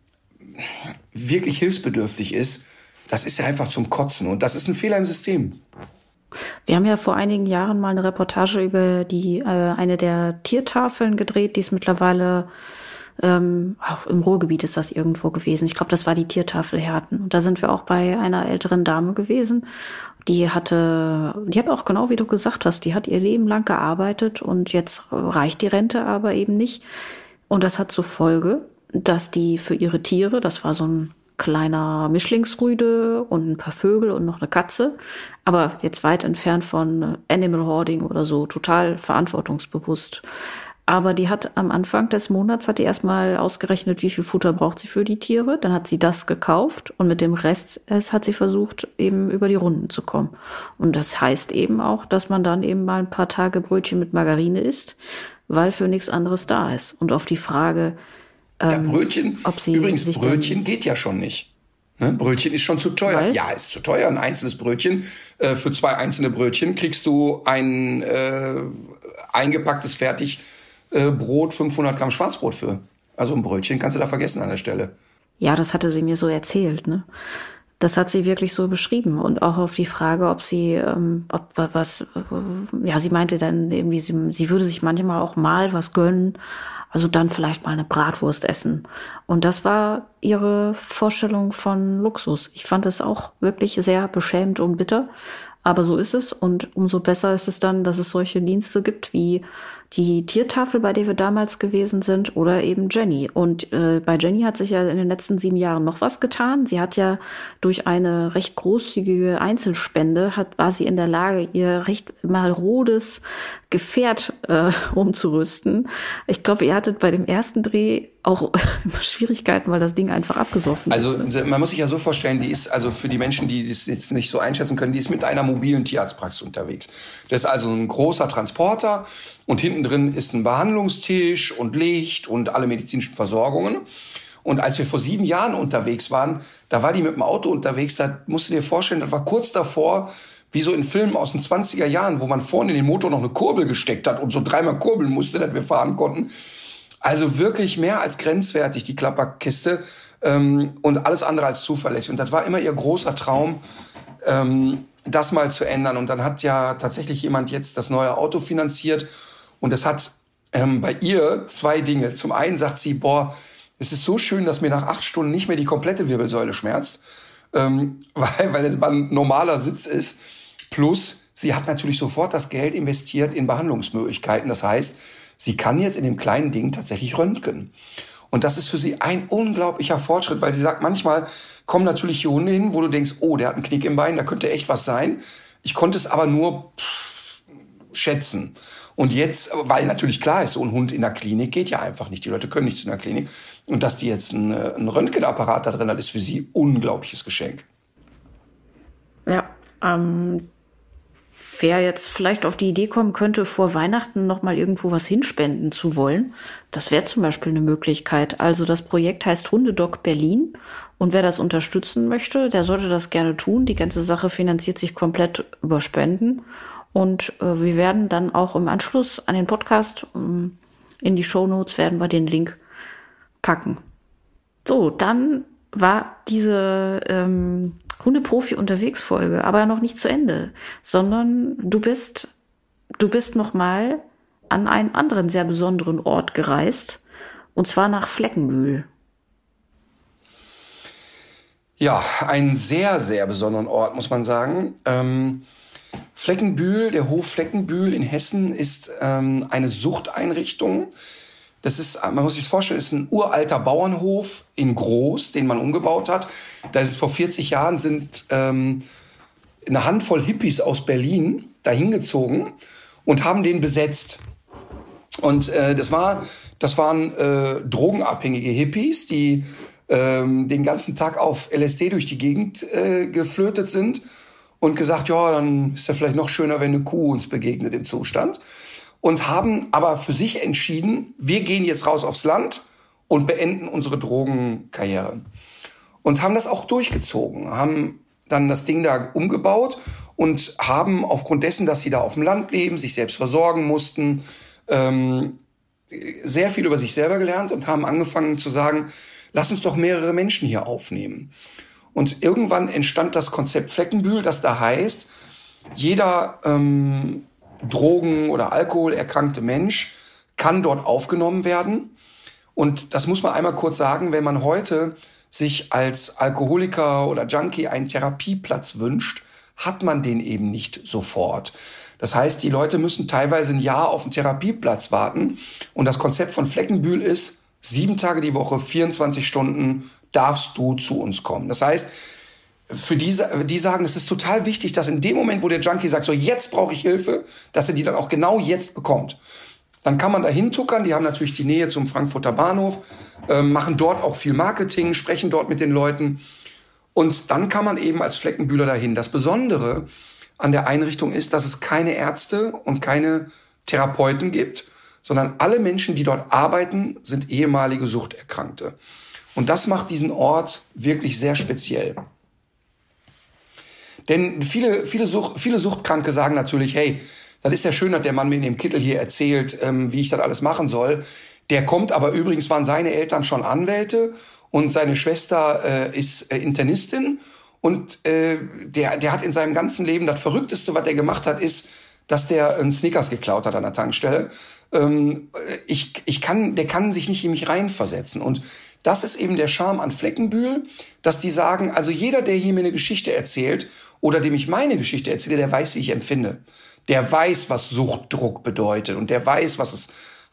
wirklich hilfsbedürftig ist, das ist ja einfach zum Kotzen. Und das ist ein Fehler im System. Wir haben ja vor einigen Jahren mal eine Reportage über die äh, eine der Tiertafeln gedreht, die ist mittlerweile ähm, auch im Ruhrgebiet ist das irgendwo gewesen. Ich glaube, das war die Tiertafel Herten. Und da sind wir auch bei einer älteren Dame gewesen. Die hatte, die hat auch genau wie du gesagt hast, die hat ihr Leben lang gearbeitet und jetzt reicht die Rente aber eben nicht. Und das hat zur Folge, dass die für ihre Tiere, das war so ein kleiner Mischlingsrüde und ein paar Vögel und noch eine Katze, aber jetzt weit entfernt von Animal Hoarding oder so, total verantwortungsbewusst. Aber die hat am Anfang des Monats hat die erstmal ausgerechnet, wie viel Futter braucht sie für die Tiere. Dann hat sie das gekauft und mit dem Rest es hat sie versucht, eben über die Runden zu kommen. Und das heißt eben auch, dass man dann eben mal ein paar Tage Brötchen mit Margarine isst, weil für nichts anderes da ist. Und auf die Frage, ähm, ja, Brötchen, übrigens, Brötchen geht ja schon nicht. Ne? Brötchen ist schon zu teuer. Weil? Ja, ist zu teuer. Ein einzelnes Brötchen. Äh, für zwei einzelne Brötchen kriegst du ein äh, eingepacktes fertig äh, Brot 500 Gramm Schwarzbrot für. Also ein Brötchen kannst du da vergessen an der Stelle. Ja, das hatte sie mir so erzählt, ne? Das hat sie wirklich so beschrieben und auch auf die Frage, ob sie, ähm, ob was, äh, ja, sie meinte dann irgendwie, sie, sie würde sich manchmal auch mal was gönnen, also dann vielleicht mal eine Bratwurst essen. Und das war ihre Vorstellung von Luxus. Ich fand es auch wirklich sehr beschämend und bitter, aber so ist es und umso besser ist es dann, dass es solche Dienste gibt wie die Tiertafel, bei der wir damals gewesen sind, oder eben Jenny. Und äh, bei Jenny hat sich ja in den letzten sieben Jahren noch was getan. Sie hat ja durch eine recht großzügige Einzelspende hat, war sie in der Lage, ihr recht marodes Gefährt äh, umzurüsten. Ich glaube, ihr hattet bei dem ersten Dreh auch immer Schwierigkeiten, weil das Ding einfach abgesoffen also, ist. Also man muss sich ja so vorstellen, die ist also für die Menschen, die das jetzt nicht so einschätzen können, die ist mit einer mobilen Tierarztpraxis unterwegs. Das ist also ein großer Transporter und hinten drin ist ein Behandlungstisch und Licht und alle medizinischen Versorgungen. Und als wir vor sieben Jahren unterwegs waren, da war die mit dem Auto unterwegs, da musst du dir vorstellen, das war kurz davor, wie so in Filmen aus den 20er Jahren, wo man vorne in den Motor noch eine Kurbel gesteckt hat und so dreimal kurbeln musste, dass wir fahren konnten. Also wirklich mehr als grenzwertig, die Klapperkiste. Ähm, und alles andere als zuverlässig. Und das war immer ihr großer Traum, ähm, das mal zu ändern. Und dann hat ja tatsächlich jemand jetzt das neue Auto finanziert und es hat ähm, bei ihr zwei Dinge. Zum einen sagt sie, boah, es ist so schön, dass mir nach acht Stunden nicht mehr die komplette Wirbelsäule schmerzt, ähm, weil, weil es ein normaler Sitz ist. Plus, sie hat natürlich sofort das Geld investiert in Behandlungsmöglichkeiten. Das heißt, sie kann jetzt in dem kleinen Ding tatsächlich röntgen. Und das ist für sie ein unglaublicher Fortschritt, weil sie sagt, manchmal kommen natürlich hier Hunde hin, wo du denkst, oh, der hat einen Knick im Bein, da könnte echt was sein. Ich konnte es aber nur pff, schätzen. Und jetzt, weil natürlich klar ist, so ein Hund in der Klinik geht ja einfach nicht. Die Leute können nicht zu einer Klinik. Und dass die jetzt einen, Röntgenapparat da drin hat, ist für sie unglaubliches Geschenk. Ja, ähm, wer jetzt vielleicht auf die Idee kommen könnte, vor Weihnachten noch mal irgendwo was hinspenden zu wollen, das wäre zum Beispiel eine Möglichkeit. Also das Projekt heißt Hundedoc Berlin und wer das unterstützen möchte, der sollte das gerne tun. Die ganze Sache finanziert sich komplett über Spenden und äh, wir werden dann auch im Anschluss an den Podcast ähm, in die Show Notes werden wir den Link packen. So, dann war diese ähm, Hundeprofi unterwegs Folge aber noch nicht zu Ende, sondern du bist du bist noch mal an einen anderen sehr besonderen Ort gereist und zwar nach Fleckenbühl. Ja, einen sehr sehr besonderen Ort muss man sagen. Ähm Fleckenbühl, der Hof Fleckenbühl in Hessen ist ähm, eine Suchteinrichtung. Das ist, man muss sich vorstellen, ist ein uralter Bauernhof in Groß, den man umgebaut hat. Da ist es vor 40 Jahren sind ähm, eine Handvoll Hippies aus Berlin dahin gezogen und haben den besetzt. Und äh, das war, das waren äh, drogenabhängige Hippies, die ähm, den ganzen Tag auf LSD durch die Gegend äh, geflötet sind und gesagt, ja, dann ist ja vielleicht noch schöner, wenn eine Kuh uns begegnet im Zustand. Und haben aber für sich entschieden, wir gehen jetzt raus aufs Land und beenden unsere Drogenkarriere. Und haben das auch durchgezogen, haben dann das Ding da umgebaut und haben aufgrund dessen, dass sie da auf dem Land leben, sich selbst versorgen mussten, ähm, sehr viel über sich selber gelernt und haben angefangen zu sagen, lass uns doch mehrere Menschen hier aufnehmen. Und irgendwann entstand das Konzept Fleckenbühl, das da heißt, jeder ähm, Drogen- oder Alkoholerkrankte Mensch kann dort aufgenommen werden. Und das muss man einmal kurz sagen, wenn man heute sich als Alkoholiker oder Junkie einen Therapieplatz wünscht, hat man den eben nicht sofort. Das heißt, die Leute müssen teilweise ein Jahr auf einen Therapieplatz warten. Und das Konzept von Fleckenbühl ist, sieben Tage die Woche, 24 Stunden darfst du zu uns kommen. Das heißt, für die, die sagen, es ist total wichtig, dass in dem Moment, wo der Junkie sagt, so jetzt brauche ich Hilfe, dass er die dann auch genau jetzt bekommt. Dann kann man da hintuckern, die haben natürlich die Nähe zum Frankfurter Bahnhof, äh, machen dort auch viel Marketing, sprechen dort mit den Leuten. Und dann kann man eben als Fleckenbühler dahin. Das Besondere an der Einrichtung ist, dass es keine Ärzte und keine Therapeuten gibt, sondern alle Menschen, die dort arbeiten, sind ehemalige Suchterkrankte. Und das macht diesen Ort wirklich sehr speziell. Denn viele, viele, Sucht, viele Suchtkranke sagen natürlich, hey, das ist ja schön, dass der Mann mir in dem Kittel hier erzählt, ähm, wie ich das alles machen soll. Der kommt aber übrigens, waren seine Eltern schon Anwälte und seine Schwester äh, ist äh, Internistin und äh, der, der hat in seinem ganzen Leben, das Verrückteste, was er gemacht hat, ist, dass der einen Snickers geklaut hat an der Tankstelle. Ähm, ich, ich kann, der kann sich nicht in mich reinversetzen. Und das ist eben der Charme an Fleckenbühl, dass die sagen, also jeder, der hier mir eine Geschichte erzählt oder dem ich meine Geschichte erzähle, der weiß, wie ich empfinde. Der weiß, was Suchtdruck bedeutet und der weiß, was es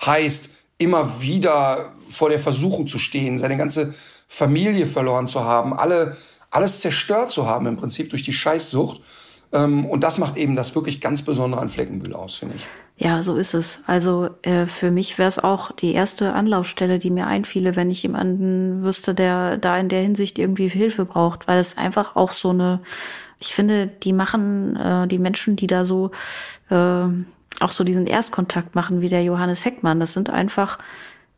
heißt, immer wieder vor der Versuchung zu stehen, seine ganze Familie verloren zu haben, alle, alles zerstört zu haben im Prinzip durch die Scheißsucht. Ähm, und das macht eben das wirklich ganz Besondere an Fleckenbühl aus, finde ich. Ja, so ist es. Also äh, für mich wäre es auch die erste Anlaufstelle, die mir einfiele, wenn ich jemanden wüsste, der da in der Hinsicht irgendwie Hilfe braucht, weil es einfach auch so eine, ich finde, die machen äh, die Menschen, die da so äh, auch so diesen Erstkontakt machen, wie der Johannes Heckmann, das sind einfach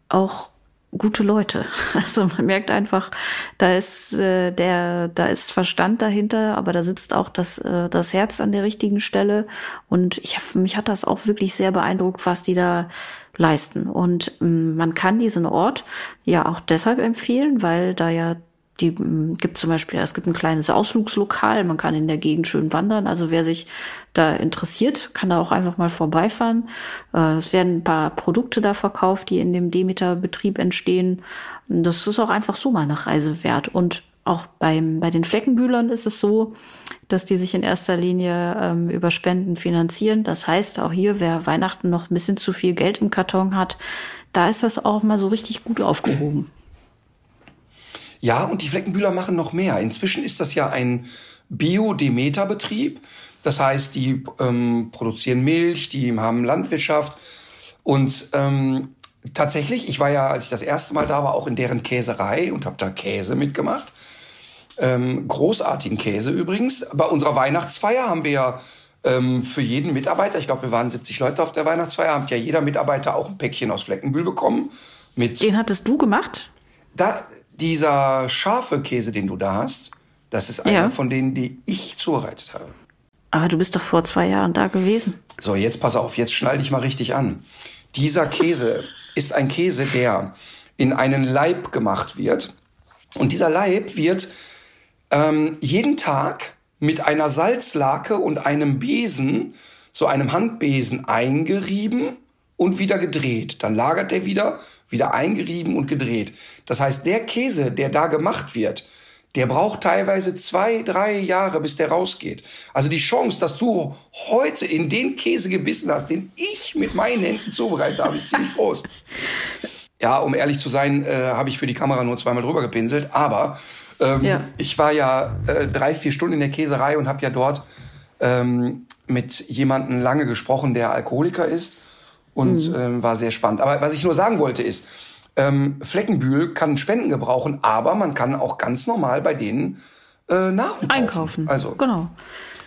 auch gute Leute. Also man merkt einfach, da ist äh, der, da ist Verstand dahinter, aber da sitzt auch das äh, das Herz an der richtigen Stelle. Und ich mich hat das auch wirklich sehr beeindruckt, was die da leisten. Und ähm, man kann diesen Ort ja auch deshalb empfehlen, weil da ja die mm, gibt zum Beispiel, es gibt ein kleines Ausflugslokal, man kann in der Gegend schön wandern. Also wer sich da interessiert, kann da auch einfach mal vorbeifahren. Äh, es werden ein paar Produkte da verkauft, die in dem Demeter-Betrieb entstehen. Das ist auch einfach so mal eine Reise wert. Und auch beim, bei den Fleckenbühlern ist es so, dass die sich in erster Linie ähm, über Spenden finanzieren. Das heißt, auch hier, wer Weihnachten noch ein bisschen zu viel Geld im Karton hat, da ist das auch mal so richtig gut aufgehoben. Ja, und die Fleckenbühler machen noch mehr. Inzwischen ist das ja ein Bio-Demeter-Betrieb. Das heißt, die ähm, produzieren Milch, die haben Landwirtschaft. Und ähm, tatsächlich, ich war ja, als ich das erste Mal da war, auch in deren Käserei und habe da Käse mitgemacht. Ähm, großartigen Käse übrigens. Bei unserer Weihnachtsfeier haben wir ja ähm, für jeden Mitarbeiter, ich glaube, wir waren 70 Leute auf der Weihnachtsfeier, hat ja jeder Mitarbeiter auch ein Päckchen aus Fleckenbühl bekommen. Mit Den hattest du gemacht? Da, dieser scharfe Käse, den du da hast, das ist einer Ja. von denen, die ich zubereitet habe. Aber du bist doch vor zwei Jahren da gewesen. So, jetzt pass auf, jetzt schnall dich mal richtig an. Dieser Käse ist ein Käse, der in einen Leib gemacht wird. Und dieser Leib wird ähm, jeden Tag mit einer Salzlake und einem Besen, so einem Handbesen, eingerieben und wieder gedreht. Dann lagert der wieder, wieder eingerieben und gedreht. Das heißt, der Käse, der da gemacht wird, der braucht teilweise zwei, drei Jahre, bis der rausgeht. Also die Chance, dass du heute in den Käse gebissen hast, den ich mit meinen Händen zubereitet habe, ist ziemlich groß. Ja, um ehrlich zu sein, äh, habe ich für die Kamera nur zweimal drüber gepinselt. Aber ähm, Ja. ich war ja äh, drei, vier Stunden in der Käserei und habe ja dort ähm, mit jemandem lange gesprochen, der Alkoholiker ist. Und ähm, war sehr spannend. Aber was ich nur sagen wollte ist, ähm, Fleckenbühl kann Spenden gebrauchen, aber man kann auch ganz normal bei denen äh, Nahrung kaufen. Einkaufen. Also Genau.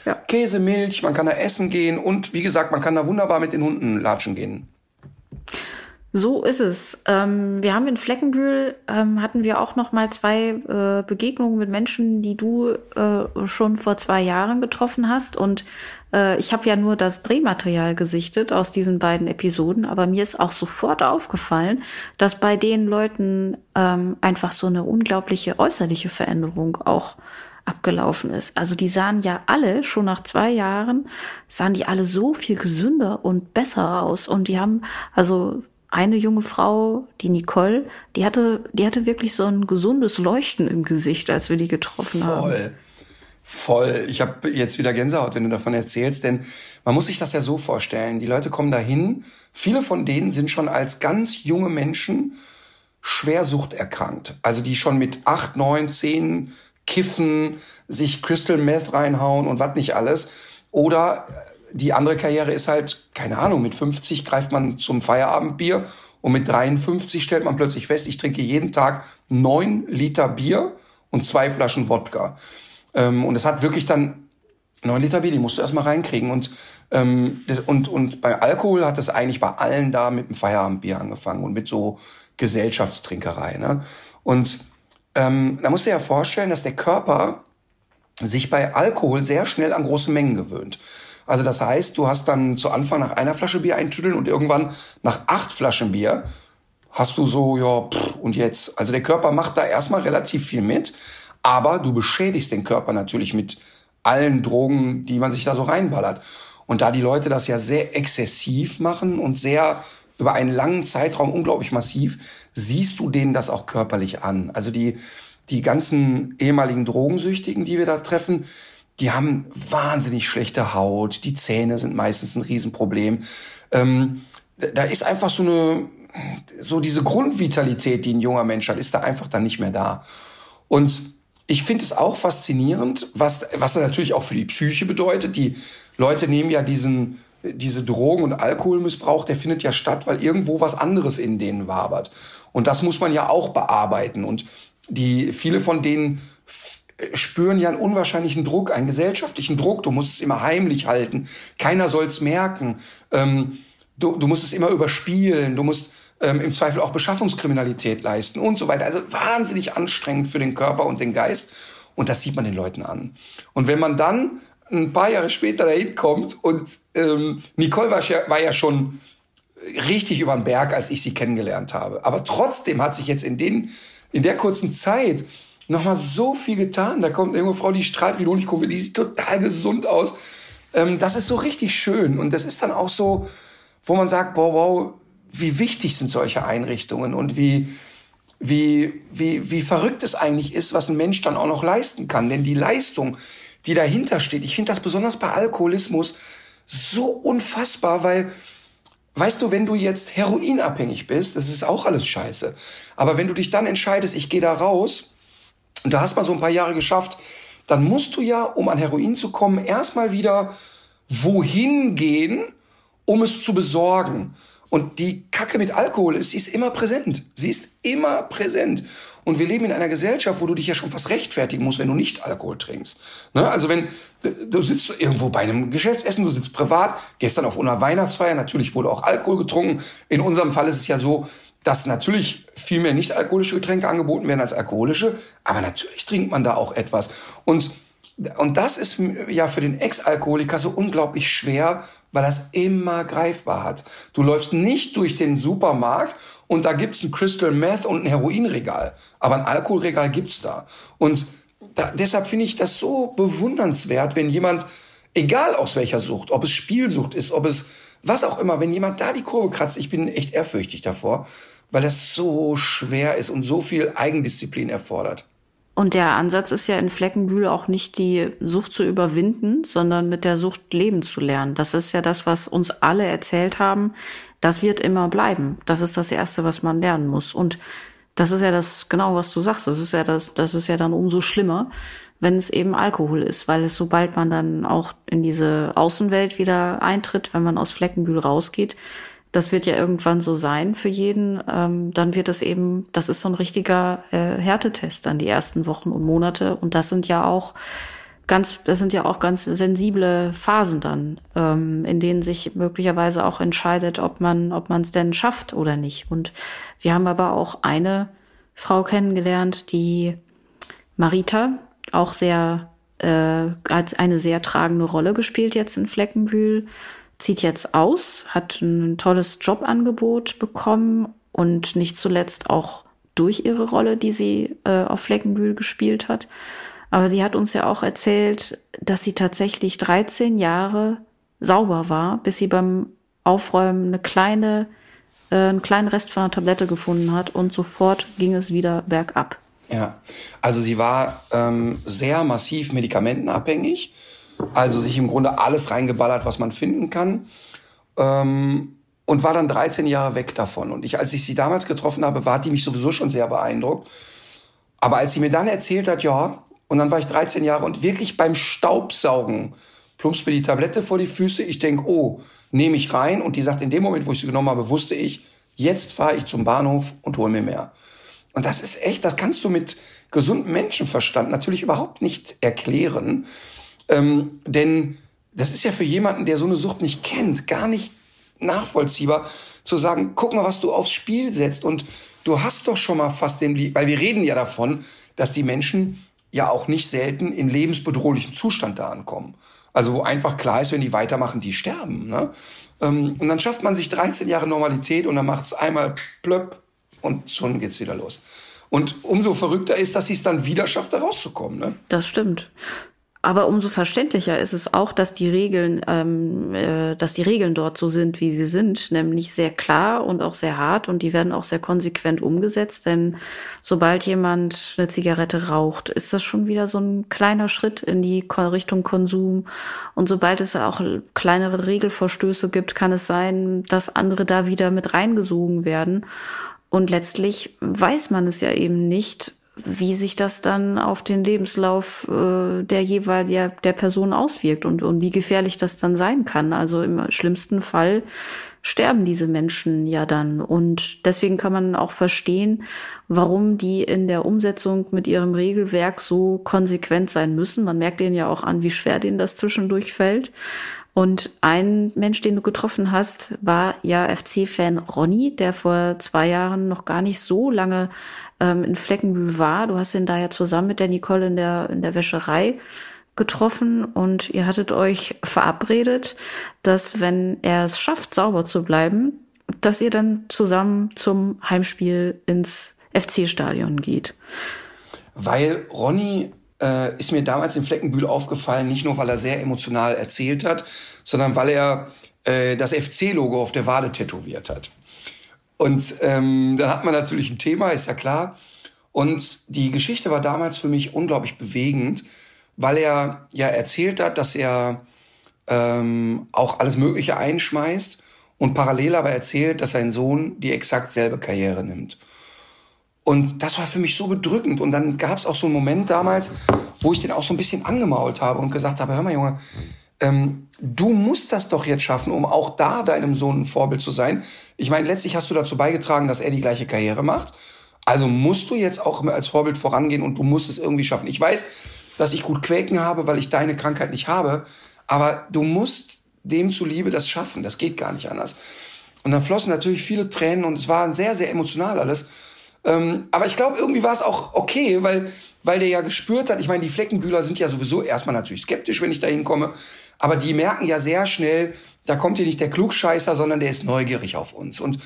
Ja. Käse, Milch, man kann da essen gehen und wie gesagt, man kann da wunderbar mit den Hunden latschen gehen. So ist es. Ähm, wir haben in Fleckenbühl ähm, hatten wir auch noch mal zwei äh, Begegnungen mit Menschen, die du äh, schon vor zwei Jahren getroffen hast. Und äh, ich habe ja nur das Drehmaterial gesichtet aus diesen beiden Episoden, aber mir ist auch sofort aufgefallen, dass bei den Leuten ähm, einfach so eine unglaubliche äußerliche Veränderung auch abgelaufen ist. Also die sahen ja alle, schon nach zwei Jahren, sahen die alle so viel gesünder und besser aus. Und die haben, also eine junge Frau, die Nicole, die hatte, die hatte wirklich so ein gesundes Leuchten im Gesicht, als wir die getroffen Voll. haben. Voll. Ich habe jetzt wieder Gänsehaut, wenn du davon erzählst, denn man muss sich das ja so vorstellen. Die Leute kommen dahin, viele von denen sind schon als ganz junge Menschen schwer suchterkrankt. Also die schon mit acht, neun, zehn kiffen, sich Crystal Meth reinhauen und was nicht alles. Oder die andere Karriere ist halt, keine Ahnung, mit 50 greift man zum Feierabendbier und mit 53 stellt man plötzlich fest, ich trinke jeden Tag neun Liter Bier und zwei Flaschen Wodka. Ähm, und es hat wirklich dann neun Liter Bier, die musst du erstmal reinkriegen. Und, ähm, das, und, und bei Alkohol hat es eigentlich bei allen da mit dem Feierabendbier angefangen und mit so Gesellschaftstrinkerei. Ne? Und ähm, da musst du dir ja vorstellen, dass der Körper sich bei Alkohol sehr schnell an große Mengen gewöhnt. Also das heißt, du hast dann zu Anfang nach einer Flasche Bier eintüdeln und irgendwann nach acht Flaschen Bier hast du so, ja, pff, und jetzt? Also der Körper macht da erstmal relativ viel mit, aber du beschädigst den Körper natürlich mit allen Drogen, die man sich da so reinballert. Und da die Leute das ja sehr exzessiv machen und sehr über einen langen Zeitraum unglaublich massiv, siehst du denen das auch körperlich an. Also die, die ganzen ehemaligen Drogensüchtigen, die wir da treffen, die haben wahnsinnig schlechte Haut, die Zähne sind meistens ein Riesenproblem. Ähm, da ist einfach so eine, so diese Grundvitalität, die ein junger Mensch hat, ist da einfach dann nicht mehr da. Und ich finde es auch faszinierend, was, was natürlich auch für die Psyche bedeutet. Die Leute nehmen ja diesen, diese Drogen- und Alkoholmissbrauch, der findet ja statt, weil irgendwo was anderes in denen wabert. Und das muss man ja auch bearbeiten. Und die, viele von denen spüren ja einen unwahrscheinlichen Druck, einen gesellschaftlichen Druck. Du musst es immer heimlich halten. Keiner soll es merken. Ähm, du, du musst es immer überspielen. Du musst ähm, im Zweifel auch Beschaffungskriminalität leisten und so weiter. Also wahnsinnig anstrengend für den Körper und den Geist. Und das sieht man den Leuten an. Und wenn man dann ein paar Jahre später dahin kommt und ähm, Nicole war ja, war ja schon richtig über den Berg, als ich sie kennengelernt habe. Aber trotzdem hat sich jetzt in den in der kurzen Zeit nochmal so viel getan. Da kommt eine junge Frau, die strahlt wie Honigkurve, die sieht total gesund aus. Ähm, das ist so richtig schön. Und das ist dann auch so, wo man sagt, boah, wow, wie wichtig sind solche Einrichtungen und wie, wie, wie, wie verrückt es eigentlich ist, was ein Mensch dann auch noch leisten kann. Denn die Leistung, die dahinter steht, ich finde das besonders bei Alkoholismus so unfassbar, weil Weißt du, wenn du jetzt heroinabhängig bist, das ist auch alles scheiße. Aber wenn du dich dann entscheidest, ich gehe da raus und da hast mal so ein paar Jahre geschafft, dann musst du ja, um an Heroin zu kommen, erstmal wieder wohin gehen, um es zu besorgen. Und die Kacke mit Alkohol ist, sie ist immer präsent. Sie ist immer präsent. Und wir leben in einer Gesellschaft, wo du dich ja schon fast rechtfertigen musst, wenn du nicht Alkohol trinkst. Ne? Also wenn du sitzt irgendwo bei einem Geschäftsessen, du sitzt privat, gestern auf einer Weihnachtsfeier, natürlich wurde auch Alkohol getrunken. In unserem Fall ist es ja so, dass natürlich viel mehr nicht alkoholische Getränke angeboten werden als alkoholische, aber natürlich trinkt man da auch etwas. Und und das ist ja für den Ex-Alkoholiker so unglaublich schwer, weil das immer greifbar hat. Du läufst nicht durch den Supermarkt und da gibt's ein Crystal Meth und ein Heroinregal. Aber ein Alkoholregal gibt's da. Und da, deshalb finde ich das so bewundernswert, wenn jemand, egal aus welcher Sucht, ob es Spielsucht ist, ob es was auch immer, wenn jemand da die Kurve kratzt, ich bin echt ehrfürchtig davor, weil es so schwer ist und so viel Eigendisziplin erfordert. Und der Ansatz ist ja in Fleckenbühl auch nicht die Sucht zu überwinden, sondern mit der Sucht leben zu lernen. Das ist ja das, was uns alle erzählt haben. Das wird immer bleiben. Das ist das Erste, was man lernen muss. Und das ist ja das, genau was du sagst. Das ist ja das, das ist ja dann umso schlimmer, wenn es eben Alkohol ist, weil es sobald man dann auch in diese Außenwelt wieder eintritt, wenn man aus Fleckenbühl rausgeht, das wird ja irgendwann so sein für jeden, ähm, dann wird es eben, das ist so ein richtiger äh, Härtetest dann die ersten Wochen und Monate. Und das sind ja auch ganz, das sind ja auch ganz sensible Phasen dann, ähm, in denen sich möglicherweise auch entscheidet, ob man, ob man es denn schafft oder nicht. Und wir haben aber auch eine Frau kennengelernt, die Marita, auch sehr äh, als eine sehr tragende Rolle gespielt jetzt in Fleckenbühl zieht jetzt aus, hat ein tolles Jobangebot bekommen und nicht zuletzt auch durch ihre Rolle, die sie äh, auf Fleckenbühl gespielt hat. Aber sie hat uns ja auch erzählt, dass sie tatsächlich 13 Jahre sauber war, bis sie beim Aufräumen eine kleine, äh, einen kleinen Rest von einer Tablette gefunden hat und sofort ging es wieder bergab. Ja, also sie war ähm, sehr massiv medikamentenabhängig, also sich im Grunde alles reingeballert, was man finden kann. Ähm, und war dann 13 Jahre weg davon. Und ich, als ich sie damals getroffen habe, war die mich sowieso schon sehr beeindruckt. Aber als sie mir dann erzählt hat, ja, und dann war ich 13 Jahre und wirklich beim Staubsaugen plumpst mir die Tablette vor die Füße. Ich denk, oh, nehme ich rein. Und die sagt, in dem Moment, wo ich sie genommen habe, wusste ich, jetzt fahre ich zum Bahnhof und hole mir mehr. Und das ist echt, das kannst du mit gesundem Menschenverstand natürlich überhaupt nicht erklären. Ähm, denn das ist ja für jemanden, der so eine Sucht nicht kennt, gar nicht nachvollziehbar, zu sagen, guck mal, was du aufs Spiel setzt. Und du hast doch schon mal fast den, weil wir reden ja davon, dass die Menschen ja auch nicht selten in lebensbedrohlichem Zustand da ankommen. Also wo einfach klar ist, wenn die weitermachen, die sterben. Ne? Ähm, und dann schafft man sich 13 Jahre Normalität und dann macht es einmal plöpp und schon geht's wieder los. Und umso verrückter ist, dass sie es dann wieder schafft, da rauszukommen. Ne? Das stimmt. Aber umso verständlicher ist es auch, dass die Regeln, ähm, äh, dass die Regeln dort so sind, wie sie sind, nämlich sehr klar und auch sehr hart und die werden auch sehr konsequent umgesetzt. Denn sobald jemand eine Zigarette raucht, ist das schon wieder so ein kleiner Schritt in die Richtung Konsum. Und sobald es auch kleinere Regelverstöße gibt, kann es sein, dass andere da wieder mit reingesogen werden. Und letztlich weiß man es ja eben nicht, wie sich das dann auf den Lebenslauf äh, der jeweiligen der Person auswirkt und, und wie gefährlich das dann sein kann. Also im schlimmsten Fall sterben diese Menschen ja dann. Und deswegen kann man auch verstehen, warum die in der Umsetzung mit ihrem Regelwerk so konsequent sein müssen. Man merkt denen ja auch an, wie schwer denen das zwischendurch fällt. Und ein Mensch, den du getroffen hast, war ja FC-Fan Ronny, der vor zwei Jahren noch gar nicht so lange ähm, in Fleckenbühl war. Du hast ihn da ja zusammen mit der Nicole in der, in der Wäscherei getroffen und ihr hattet euch verabredet, dass wenn er es schafft, sauber zu bleiben, dass ihr dann zusammen zum Heimspiel ins FC-Stadion geht. Weil Ronny äh, ist mir damals in Fleckenbühl aufgefallen, nicht nur weil er sehr emotional erzählt hat, sondern weil er äh, das FC-Logo auf der Wade tätowiert hat. Und ähm, dann hat man natürlich ein Thema, ist ja klar. Und die Geschichte war damals für mich unglaublich bewegend, weil er ja erzählt hat, dass er ähm, auch alles Mögliche einschmeißt und parallel aber erzählt, dass sein Sohn die exakt selbe Karriere nimmt. Und das war für mich so bedrückend. Und dann gab es auch so einen Moment damals, wo ich den auch so ein bisschen angemault habe und gesagt habe, hör mal Junge, ähm, du musst das doch jetzt schaffen, um auch da deinem Sohn ein Vorbild zu sein. Ich meine, letztlich hast du dazu beigetragen, dass er die gleiche Karriere macht. Also musst du jetzt auch als Vorbild vorangehen und du musst es irgendwie schaffen. Ich weiß, dass ich gut quäken habe, weil ich deine Krankheit nicht habe, aber du musst dem zuliebe das schaffen. Das geht gar nicht anders. Und dann flossen natürlich viele Tränen und es war sehr, sehr emotional alles. Ähm, aber ich glaube, irgendwie war es auch okay, weil, weil der ja gespürt hat, ich meine, die Fleckenbühler sind ja sowieso erstmal natürlich skeptisch, wenn ich da hinkomme, aber die merken ja sehr schnell, da kommt hier nicht der Klugscheißer, sondern der ist neugierig auf uns. Und,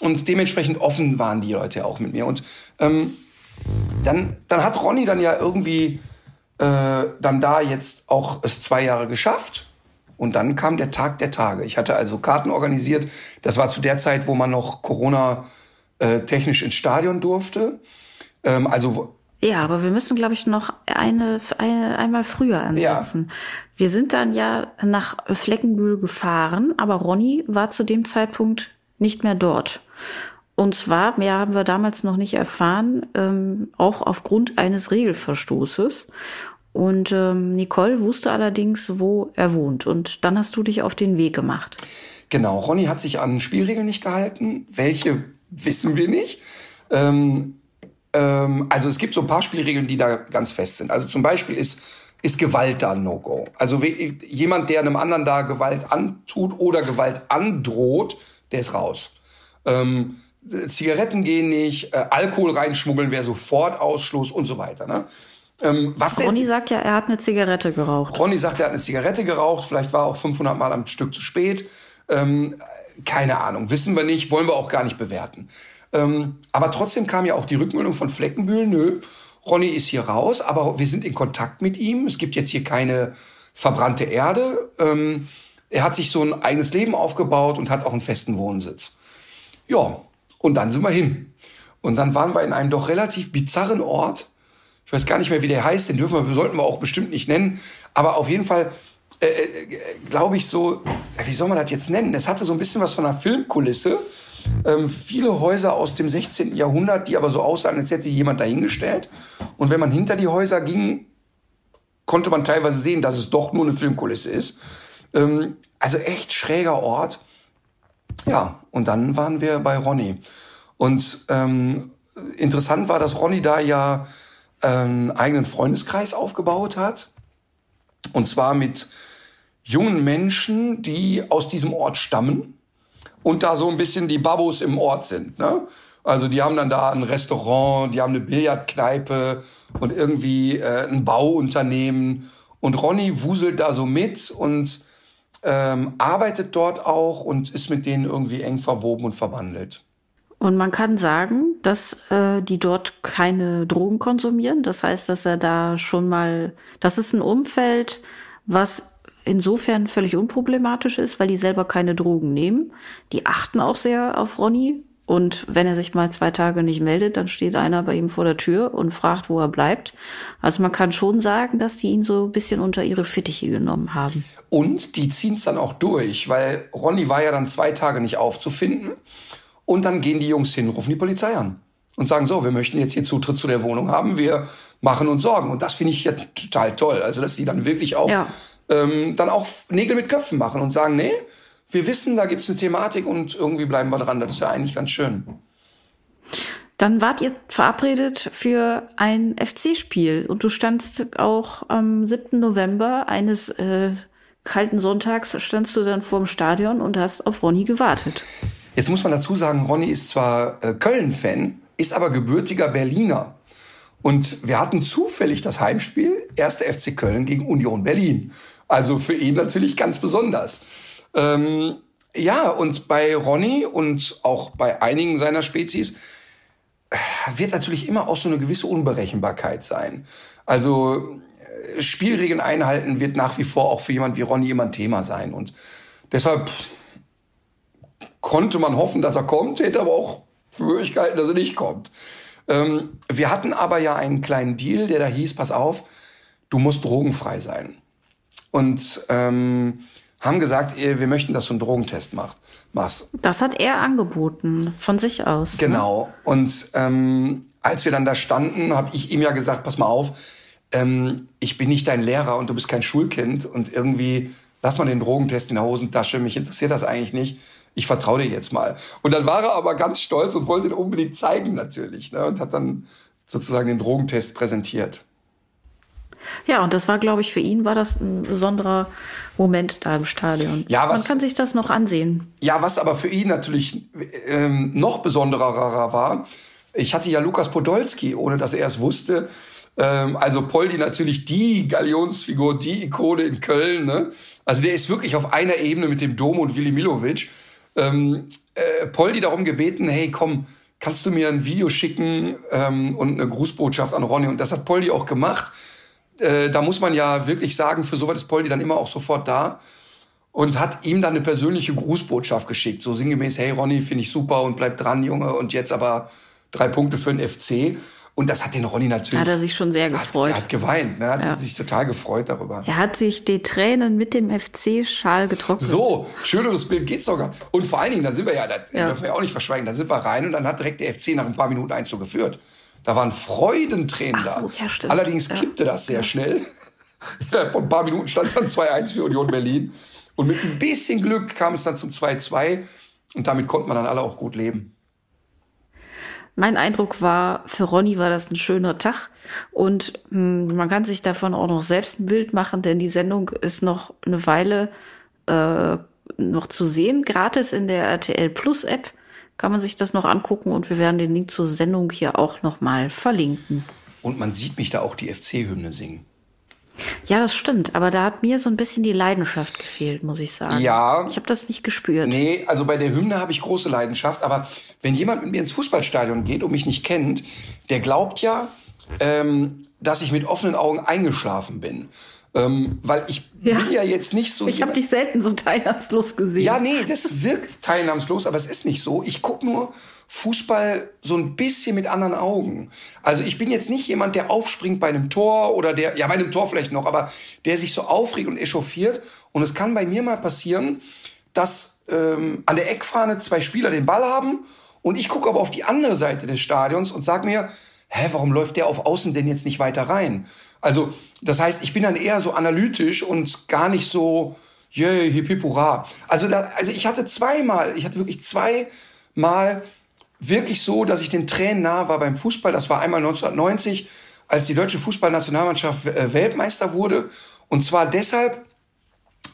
und dementsprechend offen waren die Leute auch mit mir. Und ähm, dann, dann hat Ronny dann ja irgendwie äh, dann da jetzt auch es zwei Jahre geschafft. Und dann kam der Tag der Tage. Ich hatte also Karten organisiert. Das war zu der Zeit, wo man noch Corona äh, technisch ins Stadion durfte. Ähm, also ja, aber wir müssen, glaube ich, noch eine, eine einmal früher ansetzen. Ja. Wir sind dann ja nach Fleckenbühl gefahren, aber Ronny war zu dem Zeitpunkt nicht mehr dort. Und zwar, mehr haben wir damals noch nicht erfahren, ähm, auch aufgrund eines Regelverstoßes. Und ähm, Nicole wusste allerdings, wo er wohnt. Und dann hast du dich auf den Weg gemacht. Genau, Ronny hat sich an Spielregeln nicht gehalten. Welche wissen wir nicht. Ähm, ähm, also es gibt so ein paar Spielregeln, die da ganz fest sind. Also zum Beispiel ist, ist Gewalt da ein No-Go. Also jemand, der einem anderen da Gewalt antut oder Gewalt androht, der ist raus. Ähm, Zigaretten gehen nicht, äh, Alkohol reinschmuggeln wäre sofort Ausschluss und so weiter. Ne? Ähm, was Ronny sagt ja, er hat eine Zigarette geraucht. Ronny sagt, er hat eine Zigarette geraucht, vielleicht war er auch 500 Mal am Stück zu spät. Ähm, keine Ahnung, wissen wir nicht, wollen wir auch gar nicht bewerten. Ähm, aber trotzdem kam ja auch die Rückmeldung von Fleckenbühl, nö. Ronny ist hier raus, aber wir sind in Kontakt mit ihm. Es gibt jetzt hier keine verbrannte Erde. Ähm, er hat sich so ein eigenes Leben aufgebaut und hat auch einen festen Wohnsitz. Ja, und dann sind wir hin. Und dann waren wir in einem doch relativ bizarren Ort. Ich weiß gar nicht mehr, wie der heißt, den dürfen wir, sollten wir auch bestimmt nicht nennen. Aber auf jeden Fall, äh, äh, glaube ich, so, wie soll man das jetzt nennen? Es hatte so ein bisschen was von einer Filmkulisse. Ähm, viele Häuser aus dem 16. Jahrhundert, die aber so aussahen, als hätte jemand dahingestellt. Und wenn man hinter die Häuser ging, konnte man teilweise sehen, dass es doch nur eine Filmkulisse ist. Ähm, also echt schräger Ort. Ja, und dann waren wir bei Ronny. Und ähm, interessant war, dass Ronny da ja einen eigenen Freundeskreis aufgebaut hat. Und zwar mit jungen Menschen, die aus diesem Ort stammen und da so ein bisschen die Babos im Ort sind. Ne? Also die haben dann da ein Restaurant, die haben eine Billardkneipe und irgendwie äh, ein Bauunternehmen. Und Ronny wuselt da so mit und ähm, arbeitet dort auch und ist mit denen irgendwie eng verwoben und verwandelt. Und man kann sagen, dass äh, die dort keine Drogen konsumieren. Das heißt, dass er da schon mal, das ist ein Umfeld, was insofern völlig unproblematisch ist, weil die selber keine Drogen nehmen. Die achten auch sehr auf Ronny. Und wenn er sich mal zwei Tage nicht meldet, dann steht einer bei ihm vor der Tür und fragt, wo er bleibt. Also man kann schon sagen, dass die ihn so ein bisschen unter ihre Fittiche genommen haben. Und die ziehen es dann auch durch, weil Ronny war ja dann zwei Tage nicht aufzufinden. Und dann gehen die Jungs hin, rufen die Polizei an und sagen so, wir möchten jetzt hier Zutritt zu der Wohnung haben, wir machen uns Sorgen. Und das finde ich ja total toll. Also, dass die dann wirklich auch ja ähm, dann auch Nägel mit Köpfen machen und sagen, nee, wir wissen, da gibt es eine Thematik und irgendwie bleiben wir dran. Das ist ja eigentlich ganz schön. Dann wart ihr verabredet für ein FC-Spiel und du standst auch am 7. November eines äh, kalten Sonntags, standst du dann vor dem Stadion und hast auf Ronny gewartet. Jetzt muss man dazu sagen, Ronny ist zwar äh, Köln-Fan, ist aber gebürtiger Berliner. Und wir hatten zufällig das Heimspiel 1. FC Köln gegen Union Berlin. Also für ihn natürlich ganz besonders. Ähm, ja, und bei Ronny und auch bei einigen seiner Spezies äh, wird natürlich immer auch so eine gewisse Unberechenbarkeit sein. Also äh, Spielregeln einhalten wird nach wie vor auch für jemand wie Ronny immer ein Thema sein. Und deshalb konnte man hoffen, dass er kommt, hätte aber auch für möglich gehalten, dass er nicht kommt. Ähm, wir hatten aber ja einen kleinen Deal, der da hieß, pass auf, du musst drogenfrei sein und ähm, haben gesagt, wir möchten, dass du einen Drogentest mach, machst. Das hat er angeboten, von sich aus. Ne? Genau. Ne? Und ähm, als wir dann da standen, habe ich ihm ja gesagt, pass mal auf, ähm, ich bin nicht dein Lehrer und du bist kein Schulkind und irgendwie lass mal den Drogentest in der Hosentasche, mich interessiert das eigentlich nicht. Ich vertraue dir jetzt mal. Und dann war er aber ganz stolz und wollte ihn unbedingt zeigen natürlich ne? und hat dann sozusagen den Drogentest präsentiert. Ja, und das war, glaube ich, für ihn war das ein besonderer Moment da im Stadion. Ja, was, Man kann sich das noch ansehen. Ja, was aber für ihn natürlich ähm, noch besonderer war, ich hatte ja Lukas Podolski, ohne dass er es wusste. Ähm, also Poldi natürlich die Galionsfigur, die Ikone in Köln. Ne? Also der ist wirklich auf einer Ebene mit dem Dom und Willi Milovic. Ähm, äh, Poldi darum gebeten, hey komm, kannst du mir ein Video schicken ähm, und eine Grußbotschaft an Ronny? Und das hat Poldi auch gemacht. Äh, da muss man ja wirklich sagen, für sowas ist Poldi dann immer auch sofort da und hat ihm dann eine persönliche Grußbotschaft geschickt, so sinngemäß, hey Ronny, finde ich super und bleib dran, Junge, und jetzt aber drei Punkte für den FC. Und das hat den Ronny natürlich. Hat er sich schon sehr gefreut. Hat, er hat geweint, ne? hat ja. sich total gefreut darüber. Er hat sich die Tränen mit dem FC-Schal getrocknet. So, schöneres Bild geht's sogar. Und vor allen Dingen, dann sind wir ja, das ja. dürfen wir ja auch nicht verschweigen, dann sind wir rein und dann hat direkt der FC nach ein paar Minuten eins so geführt. Da waren Freudentränen so, da. Ja, stimmt. Allerdings kippte das sehr schnell. Ja, vor ein paar Minuten stand es dann 2-1 für Union Berlin. Und mit ein bisschen Glück kam es dann zum 2-2. Und damit konnte man dann alle auch gut leben. Mein Eindruck war, für Ronny war das ein schöner Tag. Und mh, hm, man kann sich davon auch noch selbst ein Bild machen, denn die Sendung ist noch eine Weile äh, noch zu sehen, gratis in der RTL Plus App kann man sich das noch angucken und wir werden den Link zur Sendung hier auch noch mal verlinken. Und man sieht mich da auch die FC-Hymne singen. Ja, das stimmt, aber da hat mir so ein bisschen die Leidenschaft gefehlt, muss ich sagen. Ja. Ich habe das nicht gespürt. Nee, also bei der Hymne habe ich große Leidenschaft, aber wenn jemand mit mir ins Fußballstadion geht und mich nicht kennt, der glaubt ja, ähm, dass ich mit offenen Augen eingeschlafen bin. Ähm, weil ich ja. bin ja jetzt nicht so. Ich habe dich selten so teilnahmslos gesehen. Ja, nee, das wirkt teilnahmslos, aber es ist nicht so. Ich guck nur Fußball so ein bisschen mit anderen Augen. Also ich bin jetzt nicht jemand, der aufspringt bei einem Tor oder der, ja, bei einem Tor vielleicht noch, aber der sich so aufregt und echauffiert. Und es kann bei mir mal passieren, dass ähm, an der Eckfahne zwei Spieler den Ball haben und ich gucke aber auf die andere Seite des Stadions und sag mir, hä, warum läuft der auf Außen denn jetzt nicht weiter rein? Also, das heißt, ich bin dann eher so analytisch und gar nicht so, yeah, hip, hip, hurra. Also, da, also ich hatte zweimal, ich hatte wirklich zweimal wirklich so, dass ich den Tränen nah war beim Fußball. Das war einmal 1990, als die deutsche Fußballnationalmannschaft äh, Weltmeister wurde. Und zwar deshalb,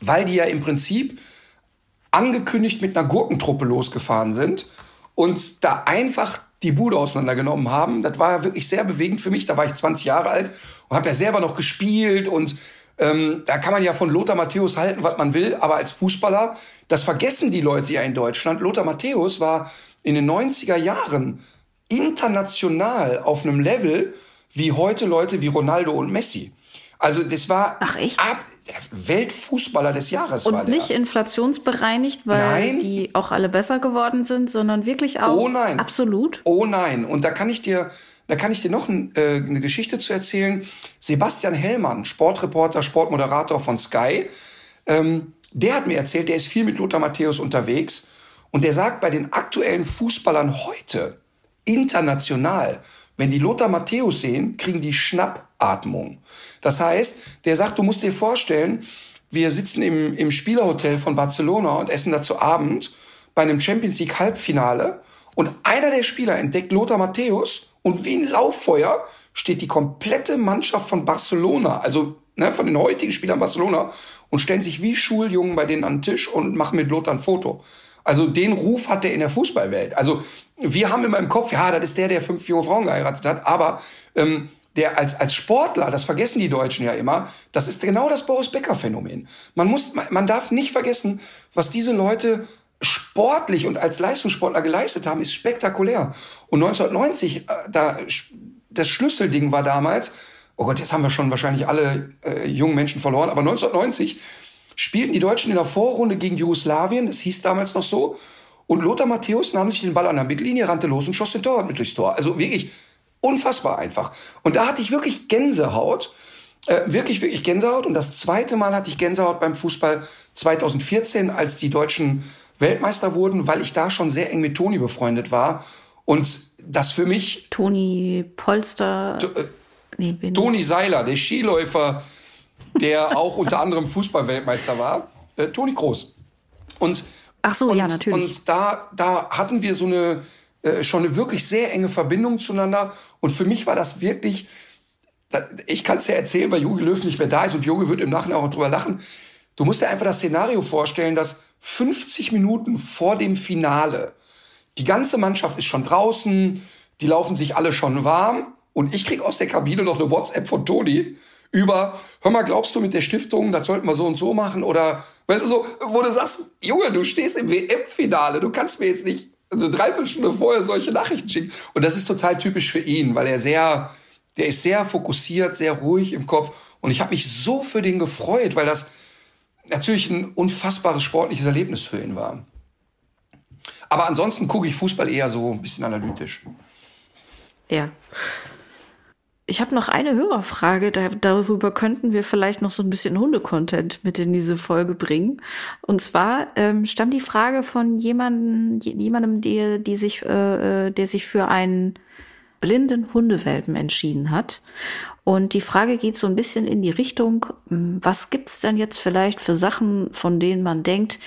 weil die ja im Prinzip angekündigt mit einer Gurkentruppe losgefahren sind und da einfach die Bude auseinandergenommen haben. Das war wirklich sehr bewegend für mich. Da war ich 20 Jahre alt und habe ja selber noch gespielt und ähm, da kann man ja von Lothar Matthäus halten, was man will, aber als Fußballer, das vergessen die Leute ja in Deutschland. Lothar Matthäus war in den 90er Jahren international auf einem Level wie heute Leute wie Ronaldo und Messi. Also das war Ach, echt? Ab, der Weltfußballer des Jahres. Und war der. nicht inflationsbereinigt, weil nein. die auch alle besser geworden sind, sondern wirklich auch oh nein. absolut. Oh nein. Und da kann ich dir, da kann ich dir noch ein, äh, eine Geschichte zu erzählen. Sebastian Hellmann, Sportreporter, Sportmoderator von Sky, ähm, der hat mir erzählt, der ist viel mit Lothar Matthäus unterwegs und der sagt, bei den aktuellen Fußballern heute, international, wenn die Lothar Matthäus sehen, kriegen die Schnappatmung. Das heißt, der sagt, du musst dir vorstellen, wir sitzen im, im Spielerhotel von Barcelona und essen dazu Abend bei einem Champions League Halbfinale und einer der Spieler entdeckt Lothar Matthäus und wie ein Lauffeuer steht die komplette Mannschaft von Barcelona, also ne, von den heutigen Spielern Barcelona und stellen sich wie Schuljungen bei denen an den Tisch und machen mit Lothar ein Foto. Also den Ruf hat er in der Fußballwelt. Also wir haben immer im Kopf, ja, das ist der, der fünf junge Frauen geheiratet hat, aber ähm, der als, als Sportler, das vergessen die Deutschen ja immer, das ist genau das Boris Becker-Phänomen. Man muss, man darf nicht vergessen, was diese Leute sportlich und als Leistungssportler geleistet haben, ist spektakulär. Und 1990, äh, da, das Schlüsselding war damals, oh Gott, jetzt haben wir schon wahrscheinlich alle äh, jungen Menschen verloren, aber 1990 spielten die Deutschen in der Vorrunde gegen Jugoslawien, das hieß damals noch so, und Lothar Matthäus nahm sich den Ball an der Mittellinie, rannte los und schoss den Torwart mit durchs Tor. Also wirklich unfassbar einfach. Und da hatte ich wirklich Gänsehaut, äh, wirklich, wirklich Gänsehaut. Und das zweite Mal hatte ich Gänsehaut beim Fußball 2014, als die Deutschen Weltmeister wurden, weil ich da schon sehr eng mit Toni befreundet war. Und das für mich. Toni Polster. Äh, nee, Toni Seiler, der Skiläufer, der auch unter anderem Fußballweltmeister war, äh, Toni Groß. Und, Ach so, und, ja, natürlich. Und da, da hatten wir so eine, äh, schon eine wirklich sehr enge Verbindung zueinander. Und für mich war das wirklich, ich kann es ja erzählen, weil Jogi Löw nicht mehr da ist und Jogi wird im Nachhinein auch drüber lachen. Du musst dir einfach das Szenario vorstellen, dass 50 Minuten vor dem Finale die ganze Mannschaft ist schon draußen, die laufen sich alle schon warm und ich krieg aus der Kabine noch eine WhatsApp von Toni über, hör mal, glaubst du mit der Stiftung, das sollten wir so und so machen? Oder, weißt du so, wo du sagst, Junge, du stehst im WM-Finale, du kannst mir jetzt nicht eine Dreiviertelstunde vorher solche Nachrichten schicken. Und das ist total typisch für ihn, weil er sehr, der ist sehr fokussiert, sehr ruhig im Kopf. Und ich habe mich so für den gefreut, weil das natürlich ein unfassbares sportliches Erlebnis für ihn war. Aber ansonsten gucke ich Fußball eher so ein bisschen analytisch. Ja. Ich habe noch eine Hörerfrage, da, darüber könnten wir vielleicht noch so ein bisschen Hundecontent mit in diese Folge bringen. Und zwar ähm, stammt die Frage von jemandem, jemandem, der, die sich, äh, äh, der sich für einen blinden Hundewelpen entschieden hat. Und die Frage geht so ein bisschen in die Richtung, hm, was gibt's denn jetzt vielleicht für Sachen, von denen man denkt,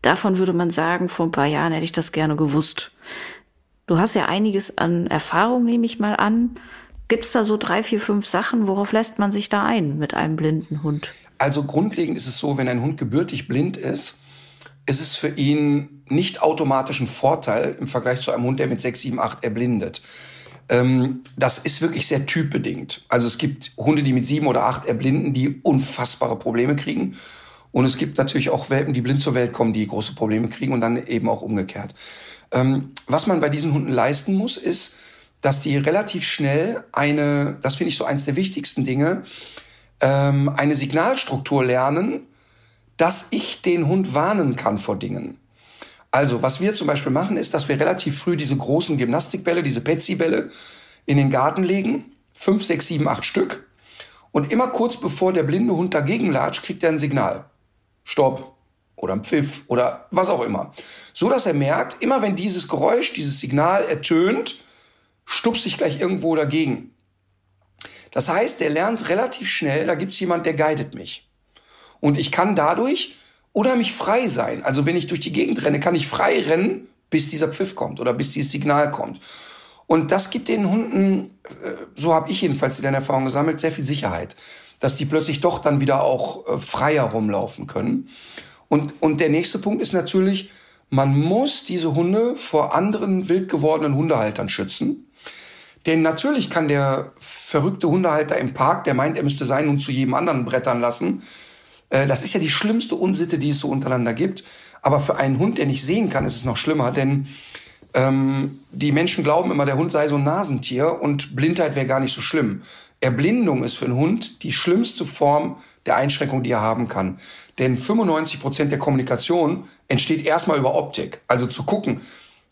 davon würde man sagen, vor ein paar Jahren hätte ich das gerne gewusst. Du hast ja einiges an Erfahrung, nehme ich mal an. Gibt's da so drei, vier, fünf Sachen? Worauf lässt man sich da ein mit einem blinden Hund? Also grundlegend ist es so, wenn ein Hund gebürtig blind ist, ist es für ihn nicht automatisch ein Vorteil im Vergleich zu einem Hund, der mit sechs, sieben, acht erblindet. Ähm, das ist wirklich sehr typbedingt. Also es gibt Hunde, die mit sieben oder acht erblinden, die unfassbare Probleme kriegen. Und es gibt natürlich auch Welpen, die blind zur Welt kommen, die große Probleme kriegen und dann eben auch umgekehrt. Ähm, was man bei diesen Hunden leisten muss, ist, dass die relativ schnell eine, das finde ich so eins der wichtigsten Dinge, ähm, eine Signalstruktur lernen, dass ich den Hund warnen kann vor Dingen. Also, was wir zum Beispiel machen, ist, dass wir relativ früh diese großen Gymnastikbälle, diese Petsy-Bälle in den Garten legen. Fünf, sechs, sieben, acht Stück. Und immer kurz bevor der blinde Hund dagegen latscht, kriegt er ein Signal. Stopp. Oder ein Pfiff oder was auch immer. So dass er merkt, immer wenn dieses Geräusch, dieses Signal ertönt, stupse ich gleich irgendwo dagegen. Das heißt, der lernt relativ schnell, da gibt's jemand, der guidet mich. Und ich kann dadurch unheimlich frei sein. Also wenn ich durch die Gegend renne, kann ich frei rennen, bis dieser Pfiff kommt oder bis dieses Signal kommt. Und das gibt den Hunden, äh, so habe ich jedenfalls in der Erfahrung gesammelt, sehr viel Sicherheit, dass die plötzlich doch dann wieder auch äh, freier rumlaufen können. Und, und der nächste Punkt ist natürlich, man muss diese Hunde vor anderen wild gewordenen Hundehaltern schützen. Denn natürlich kann der verrückte Hundehalter im Park, der meint, er müsste seinen Hund zu jedem anderen brettern lassen. Äh, das ist ja die schlimmste Unsitte, die es so untereinander gibt. Aber für einen Hund, der nicht sehen kann, ist es noch schlimmer, denn ähm, die Menschen glauben immer, der Hund sei so ein Nasentier und Blindheit wäre gar nicht so schlimm. Erblindung ist für einen Hund die schlimmste Form der Einschränkung, die er haben kann. Denn 95 Prozent der Kommunikation entsteht erstmal über Optik. Also zu gucken,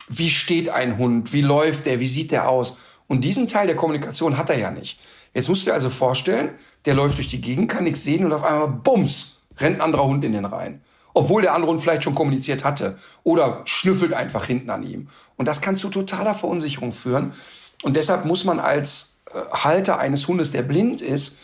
wie steht ein Hund, wie läuft der, wie sieht der aus. Und diesen Teil der Kommunikation hat er ja nicht. Jetzt musst du dir also vorstellen, der läuft durch die Gegend, kann nichts sehen und auf einmal, bums, rennt ein anderer Hund in den Rhein. Obwohl der andere Hund vielleicht schon kommuniziert hatte. Oder schnüffelt einfach hinten an ihm. Und das kann zu totaler Verunsicherung führen. Und deshalb muss man als äh, Halter eines Hundes, der blind ist,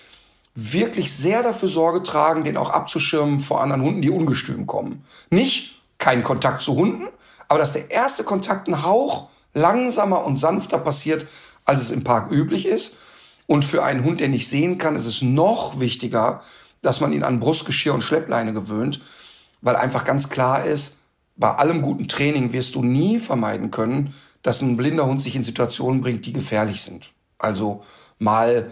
wirklich sehr dafür Sorge tragen, den auch abzuschirmen vor anderen Hunden, die ungestüm kommen. Nicht kein Kontakt zu Hunden, aber dass der erste Kontakt ein Hauch langsamer und sanfter passiert, als es im Park üblich ist. Und für einen Hund, der nicht sehen kann, ist es noch wichtiger, dass man ihn an Brustgeschirr und Schleppleine gewöhnt, weil einfach ganz klar ist, bei allem guten Training wirst du nie vermeiden können, dass ein blinder Hund sich in Situationen bringt, die gefährlich sind. Also mal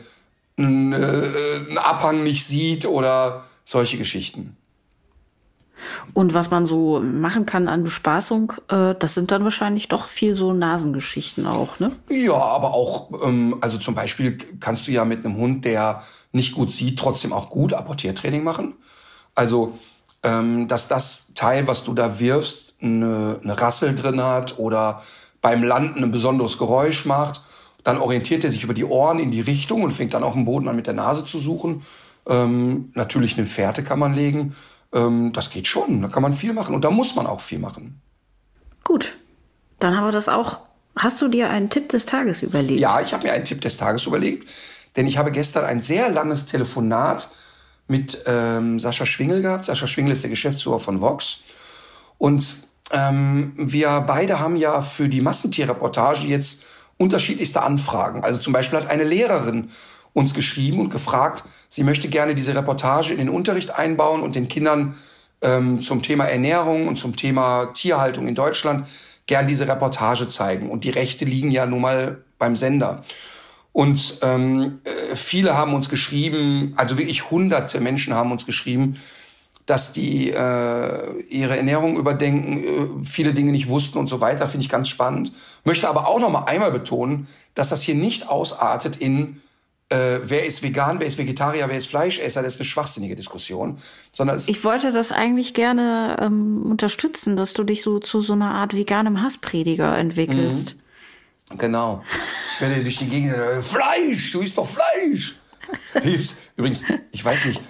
einen, äh, einen Abhang nicht sieht oder solche Geschichten. Und was man so machen kann an Bespaßung, äh, das sind dann wahrscheinlich doch viel so Nasengeschichten auch, ne? Ja, aber auch, ähm, also zum Beispiel kannst du ja mit einem Hund, der nicht gut sieht, trotzdem auch gut Apportiertraining machen. Also, ähm, dass das Teil, was du da wirfst, eine, eine Rassel drin hat oder beim Landen ein besonderes Geräusch macht, dann orientiert er sich über die Ohren in die Richtung und fängt dann auf dem Boden an mit der Nase zu suchen. Ähm, natürlich eine Fährte kann man legen ähm, das geht schon. Da kann man viel machen und da muss man auch viel machen. Gut, dann haben wir das auch. Hast du dir einen Tipp des Tages überlegt? Ja, ich habe mir einen Tipp des Tages überlegt, denn ich habe gestern ein sehr langes Telefonat mit ähm, Sascha Schwingel gehabt. Sascha Schwingel ist der Geschäftsführer von Vox. Und ähm, wir beide haben ja für die Massentierreportage jetzt unterschiedlichste Anfragen. Also zum Beispiel hat eine Lehrerin uns geschrieben und gefragt, sie möchte gerne diese Reportage in den Unterricht einbauen und den Kindern ähm, zum Thema Ernährung und zum Thema Tierhaltung in Deutschland gern diese Reportage zeigen. Und die Rechte liegen ja nun mal beim Sender. Und ähm, äh, viele haben uns geschrieben, also wirklich hunderte Menschen haben uns geschrieben, dass die äh, ihre Ernährung überdenken, äh, viele Dinge nicht wussten und so weiter, finde ich ganz spannend. Möchte aber auch noch mal einmal betonen, dass das hier nicht ausartet in äh, wer ist vegan, wer ist Vegetarier, wer ist Fleischesser, das ist eine schwachsinnige Diskussion. Sondern ich wollte das eigentlich gerne ähm, unterstützen, dass du dich so zu so einer Art veganem Hassprediger entwickelst. Mhm. Genau. Ich werde durch die Gegend, Fleisch, du isst doch Fleisch. Übrigens, ich weiß nicht,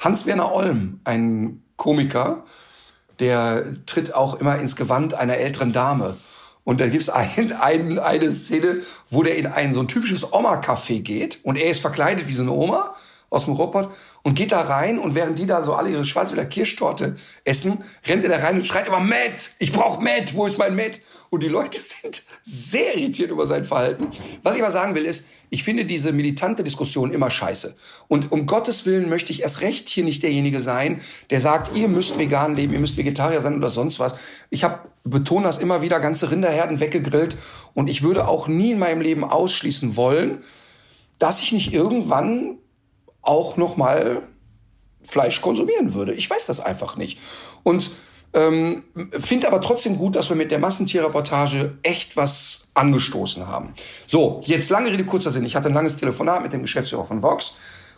Hans-Werner Olm, ein Komiker, der tritt auch immer ins Gewand einer älteren Dame. Und da gibt's ein, ein, eine Szene, wo der in ein so ein typisches Oma-Café geht und er ist verkleidet wie so eine Oma aus dem Robot und geht da rein und während die da so alle ihre Schwarzwälder Kirschtorte essen, rennt er da rein und schreit immer Matt, ich brauch Matt, wo ist mein Matt? Und die Leute sind sehr irritiert über sein Verhalten. Was ich aber sagen will ist, ich finde diese militante Diskussion immer scheiße. Und um Gottes Willen möchte ich erst recht hier nicht derjenige sein, der sagt, ihr müsst vegan leben, ihr müsst Vegetarier sein oder sonst was. Ich habe betone das immer wieder, ganze Rinderherden weggegrillt und ich würde auch nie in meinem Leben ausschließen wollen, dass ich nicht irgendwann auch noch mal Fleisch konsumieren würde. Ich weiß das einfach nicht. Und Ähm, Finde aber trotzdem gut, dass wir mit der Massentierreportage echt was angestoßen haben. So, jetzt lange Rede, kurzer Sinn. Ich hatte ein langes Telefonat mit dem Geschäftsführer von Vox,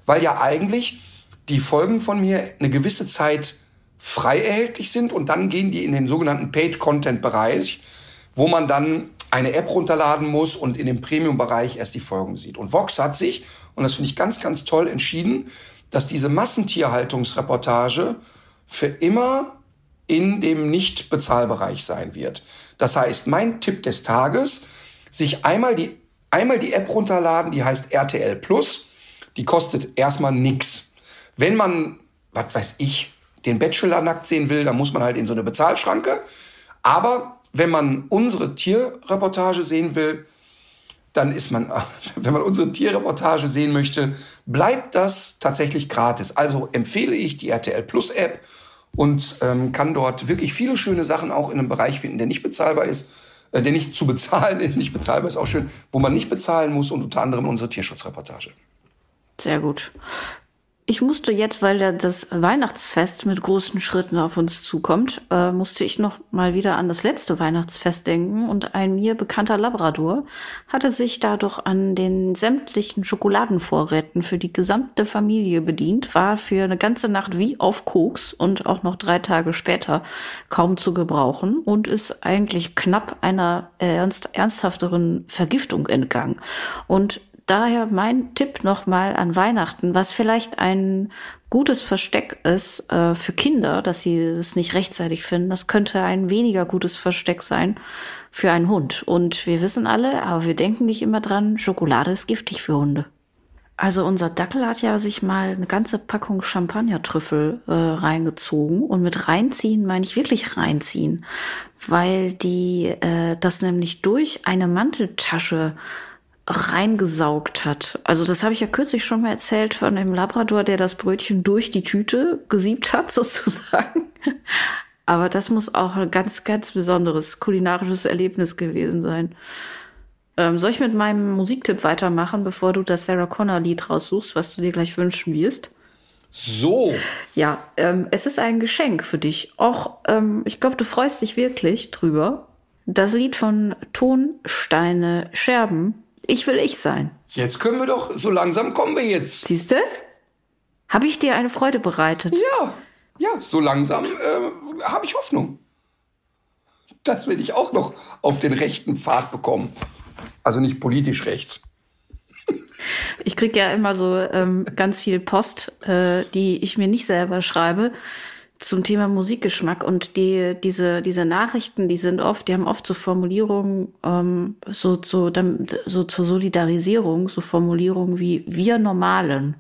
weil ja eigentlich die Folgen von mir eine gewisse Zeit frei erhältlich sind und dann gehen die in den sogenannten Paid-Content-Bereich, wo man dann eine App runterladen muss und in dem Premium-Bereich erst die Folgen sieht. Und Vox hat sich, und das finde ich ganz, ganz toll, entschieden, dass diese Massentierhaltungsreportage für immer in dem Nicht-Bezahlbereich sein wird. Das heißt, mein Tipp des Tages, sich einmal die, einmal die App runterladen, die heißt RTL Plus. Die kostet erstmal nix. Wenn man, was weiß ich, den Bachelor nackt sehen will, dann muss man halt in so eine Bezahlschranke. Aber wenn man unsere Tierreportage sehen will, dann ist man, wenn man unsere Tierreportage sehen möchte, bleibt das tatsächlich gratis. Also empfehle ich die RTL Plus App und ähm, kann dort wirklich viele schöne Sachen auch in einem Bereich finden, der nicht bezahlbar ist, äh, der nicht zu bezahlen ist, nicht bezahlbar ist auch schön, wo man nicht bezahlen muss und unter anderem unsere Tierschutzreportage. Sehr gut. Ich musste jetzt, weil ja das Weihnachtsfest mit großen Schritten auf uns zukommt, äh, musste ich noch mal wieder an das letzte Weihnachtsfest denken und ein mir bekannter Labrador hatte sich dadurch an den sämtlichen Schokoladenvorräten für die gesamte Familie bedient, war für eine ganze Nacht wie auf Koks und auch noch drei Tage später kaum zu gebrauchen und ist eigentlich knapp einer ernst, ernsthafteren Vergiftung entgangen. Und daher mein Tipp nochmal an Weihnachten, was vielleicht ein gutes Versteck ist äh, für Kinder, dass sie es nicht rechtzeitig finden. Das könnte ein weniger gutes Versteck sein für einen Hund. Und wir wissen alle, aber wir denken nicht immer dran, Schokolade ist giftig für Hunde. Also unser Dackel hat ja sich mal eine ganze Packung Champagnertrüffel äh, reingezogen und mit reinziehen meine ich wirklich reinziehen, weil die äh, das nämlich durch eine Manteltasche reingesaugt hat. Also das habe ich ja kürzlich schon mal erzählt von dem Labrador, der das Brötchen durch die Tüte gesiebt hat, sozusagen. Aber das muss auch ein ganz, ganz besonderes kulinarisches Erlebnis gewesen sein. Ähm, soll ich mit meinem Musiktipp weitermachen, bevor du das Sarah Connor Lied raussuchst, was du dir gleich wünschen wirst? So. Ja, ähm, es ist ein Geschenk für dich. Och, ähm, ich glaube, du freust dich wirklich drüber. Das Lied von Tonsteine Scherben ich will ich sein. Jetzt können wir doch, so langsam kommen wir jetzt. Siehste? Habe ich dir eine Freude bereitet? Ja, ja, so langsam äh, habe ich Hoffnung. Das will ich auch noch auf den rechten Pfad bekommen. Also nicht politisch rechts. Ich krieg ja immer so ähm, ganz viel Post, äh, die ich mir nicht selber schreibe zum Thema Musikgeschmack und die diese diese Nachrichten, die sind oft, die haben oft so Formulierungen ähm, so so so zur Solidarisierung, so Formulierungen wie wir Normalen.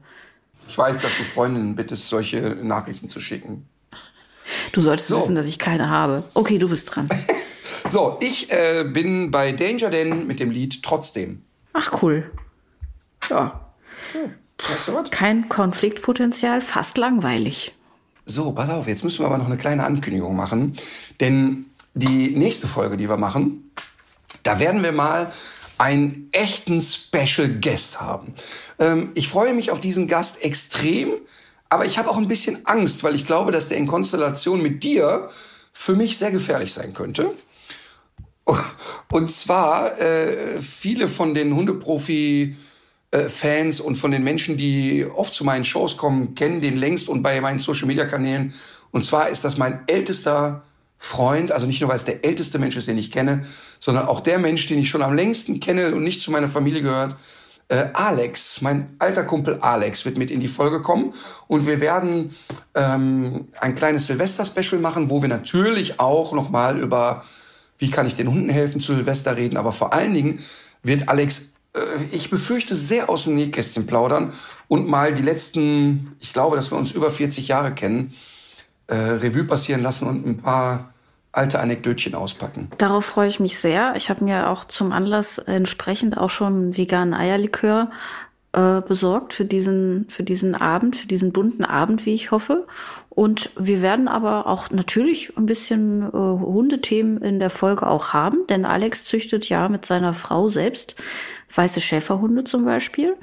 Ich weiß, dass du Freundinnen bittest, solche Nachrichten zu schicken. Du solltest so. wissen, dass ich keine habe. Okay, du bist dran. so, ich äh, bin bei Danger Dan mit dem Lied Trotzdem. Ach cool. Ja. So, Kein Konfliktpotenzial, fast langweilig. So, pass auf, jetzt müssen wir aber noch eine kleine Ankündigung machen. Denn die nächste Folge, die wir machen, da werden wir mal einen echten Special Guest haben. Ähm, ich freue mich auf diesen Gast extrem, aber ich habe auch ein bisschen Angst, weil ich glaube, dass der in Konstellation mit dir für mich sehr gefährlich sein könnte. Und zwar äh, viele von den Hundeprofi Fans und von den Menschen, die oft zu meinen Shows kommen, kennen den längst und bei meinen Social Media Kanälen. Und zwar ist das mein ältester Freund, also nicht nur weil es der älteste Mensch ist, den ich kenne, sondern auch der Mensch, den ich schon am längsten kenne und nicht zu meiner Familie gehört. Äh, Alex, mein alter Kumpel Alex, wird mit in die Folge kommen und wir werden ähm, ein kleines Silvester-Special machen, wo wir natürlich auch nochmal über, wie kann ich den Hunden helfen zu Silvester reden, aber vor allen Dingen wird Alex äh, ich befürchte, sehr aus dem Nähkästchen plaudern und mal die letzten, ich glaube, dass wir uns über 40 Jahre kennen, äh, Revue passieren lassen und ein paar alte Anekdötchen auspacken. Darauf freue ich mich sehr. Ich habe mir auch zum Anlass entsprechend auch schon veganen Eierlikör äh, besorgt für diesen, für diesen Abend, für diesen bunten Abend, wie ich hoffe. Und wir werden aber auch natürlich ein bisschen äh, Hundethemen in der Folge auch haben, denn Alex züchtet ja mit seiner Frau selbst weiße Schäferhunde zum Beispiel.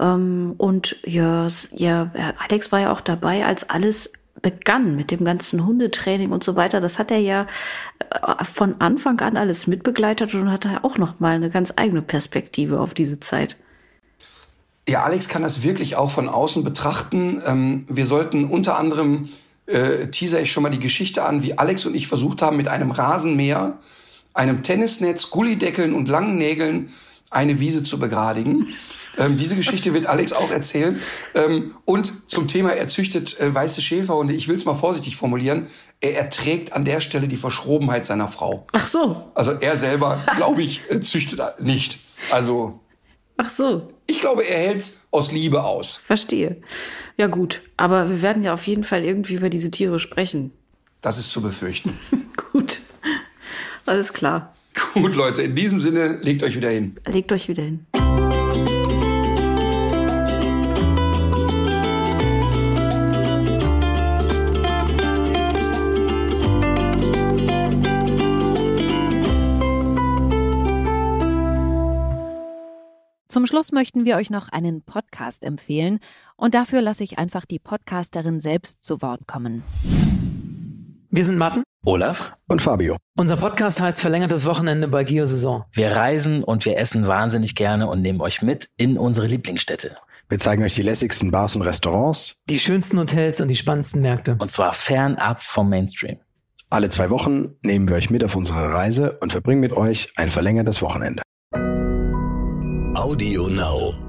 Ähm, und ja, ja, Alex war ja auch dabei, als alles begann mit dem ganzen Hundetraining und so weiter, das hat er ja äh, von Anfang an alles mitbegleitet und hat auch noch mal eine ganz eigene Perspektive auf diese Zeit. Ja, Alex kann das wirklich auch von außen betrachten. Ähm, wir sollten unter anderem äh, teaser ich schon mal die Geschichte an, wie Alex und ich versucht haben, mit einem Rasenmäher, einem Tennisnetz, Gullideckeln und langen Nägeln eine Wiese zu begradigen. Ähm, diese Geschichte wird Alex auch erzählen. Ähm, und zum Thema, er züchtet äh, weiße Schäferhunde. Ich will es mal vorsichtig formulieren. Er erträgt an der Stelle die Verschrobenheit seiner Frau. Ach so. Also er selber, glaube ich, äh, züchtet nicht. Also. Ach so. Ich glaube, er hält's aus Liebe aus. Verstehe. Ja gut, aber wir werden ja auf jeden Fall irgendwie über diese Tiere sprechen. Das ist zu befürchten. gut. Alles klar. Gut, Leute, in diesem Sinne, legt euch wieder hin. Legt euch wieder hin. Zum Schluss möchten wir euch noch einen Podcast empfehlen und dafür lasse ich einfach die Podcasterin selbst zu Wort kommen. Wir sind Matten, Olaf und Fabio. Unser Podcast heißt Verlängertes Wochenende bei Geosaison. Wir reisen und wir essen wahnsinnig gerne und nehmen euch mit in unsere Lieblingsstädte. Wir zeigen euch die lässigsten Bars und Restaurants, die schönsten Hotels und die spannendsten Märkte. Und zwar fernab vom Mainstream. Alle zwei Wochen nehmen wir euch mit auf unsere Reise und verbringen mit euch ein verlängertes Wochenende. Audio Now.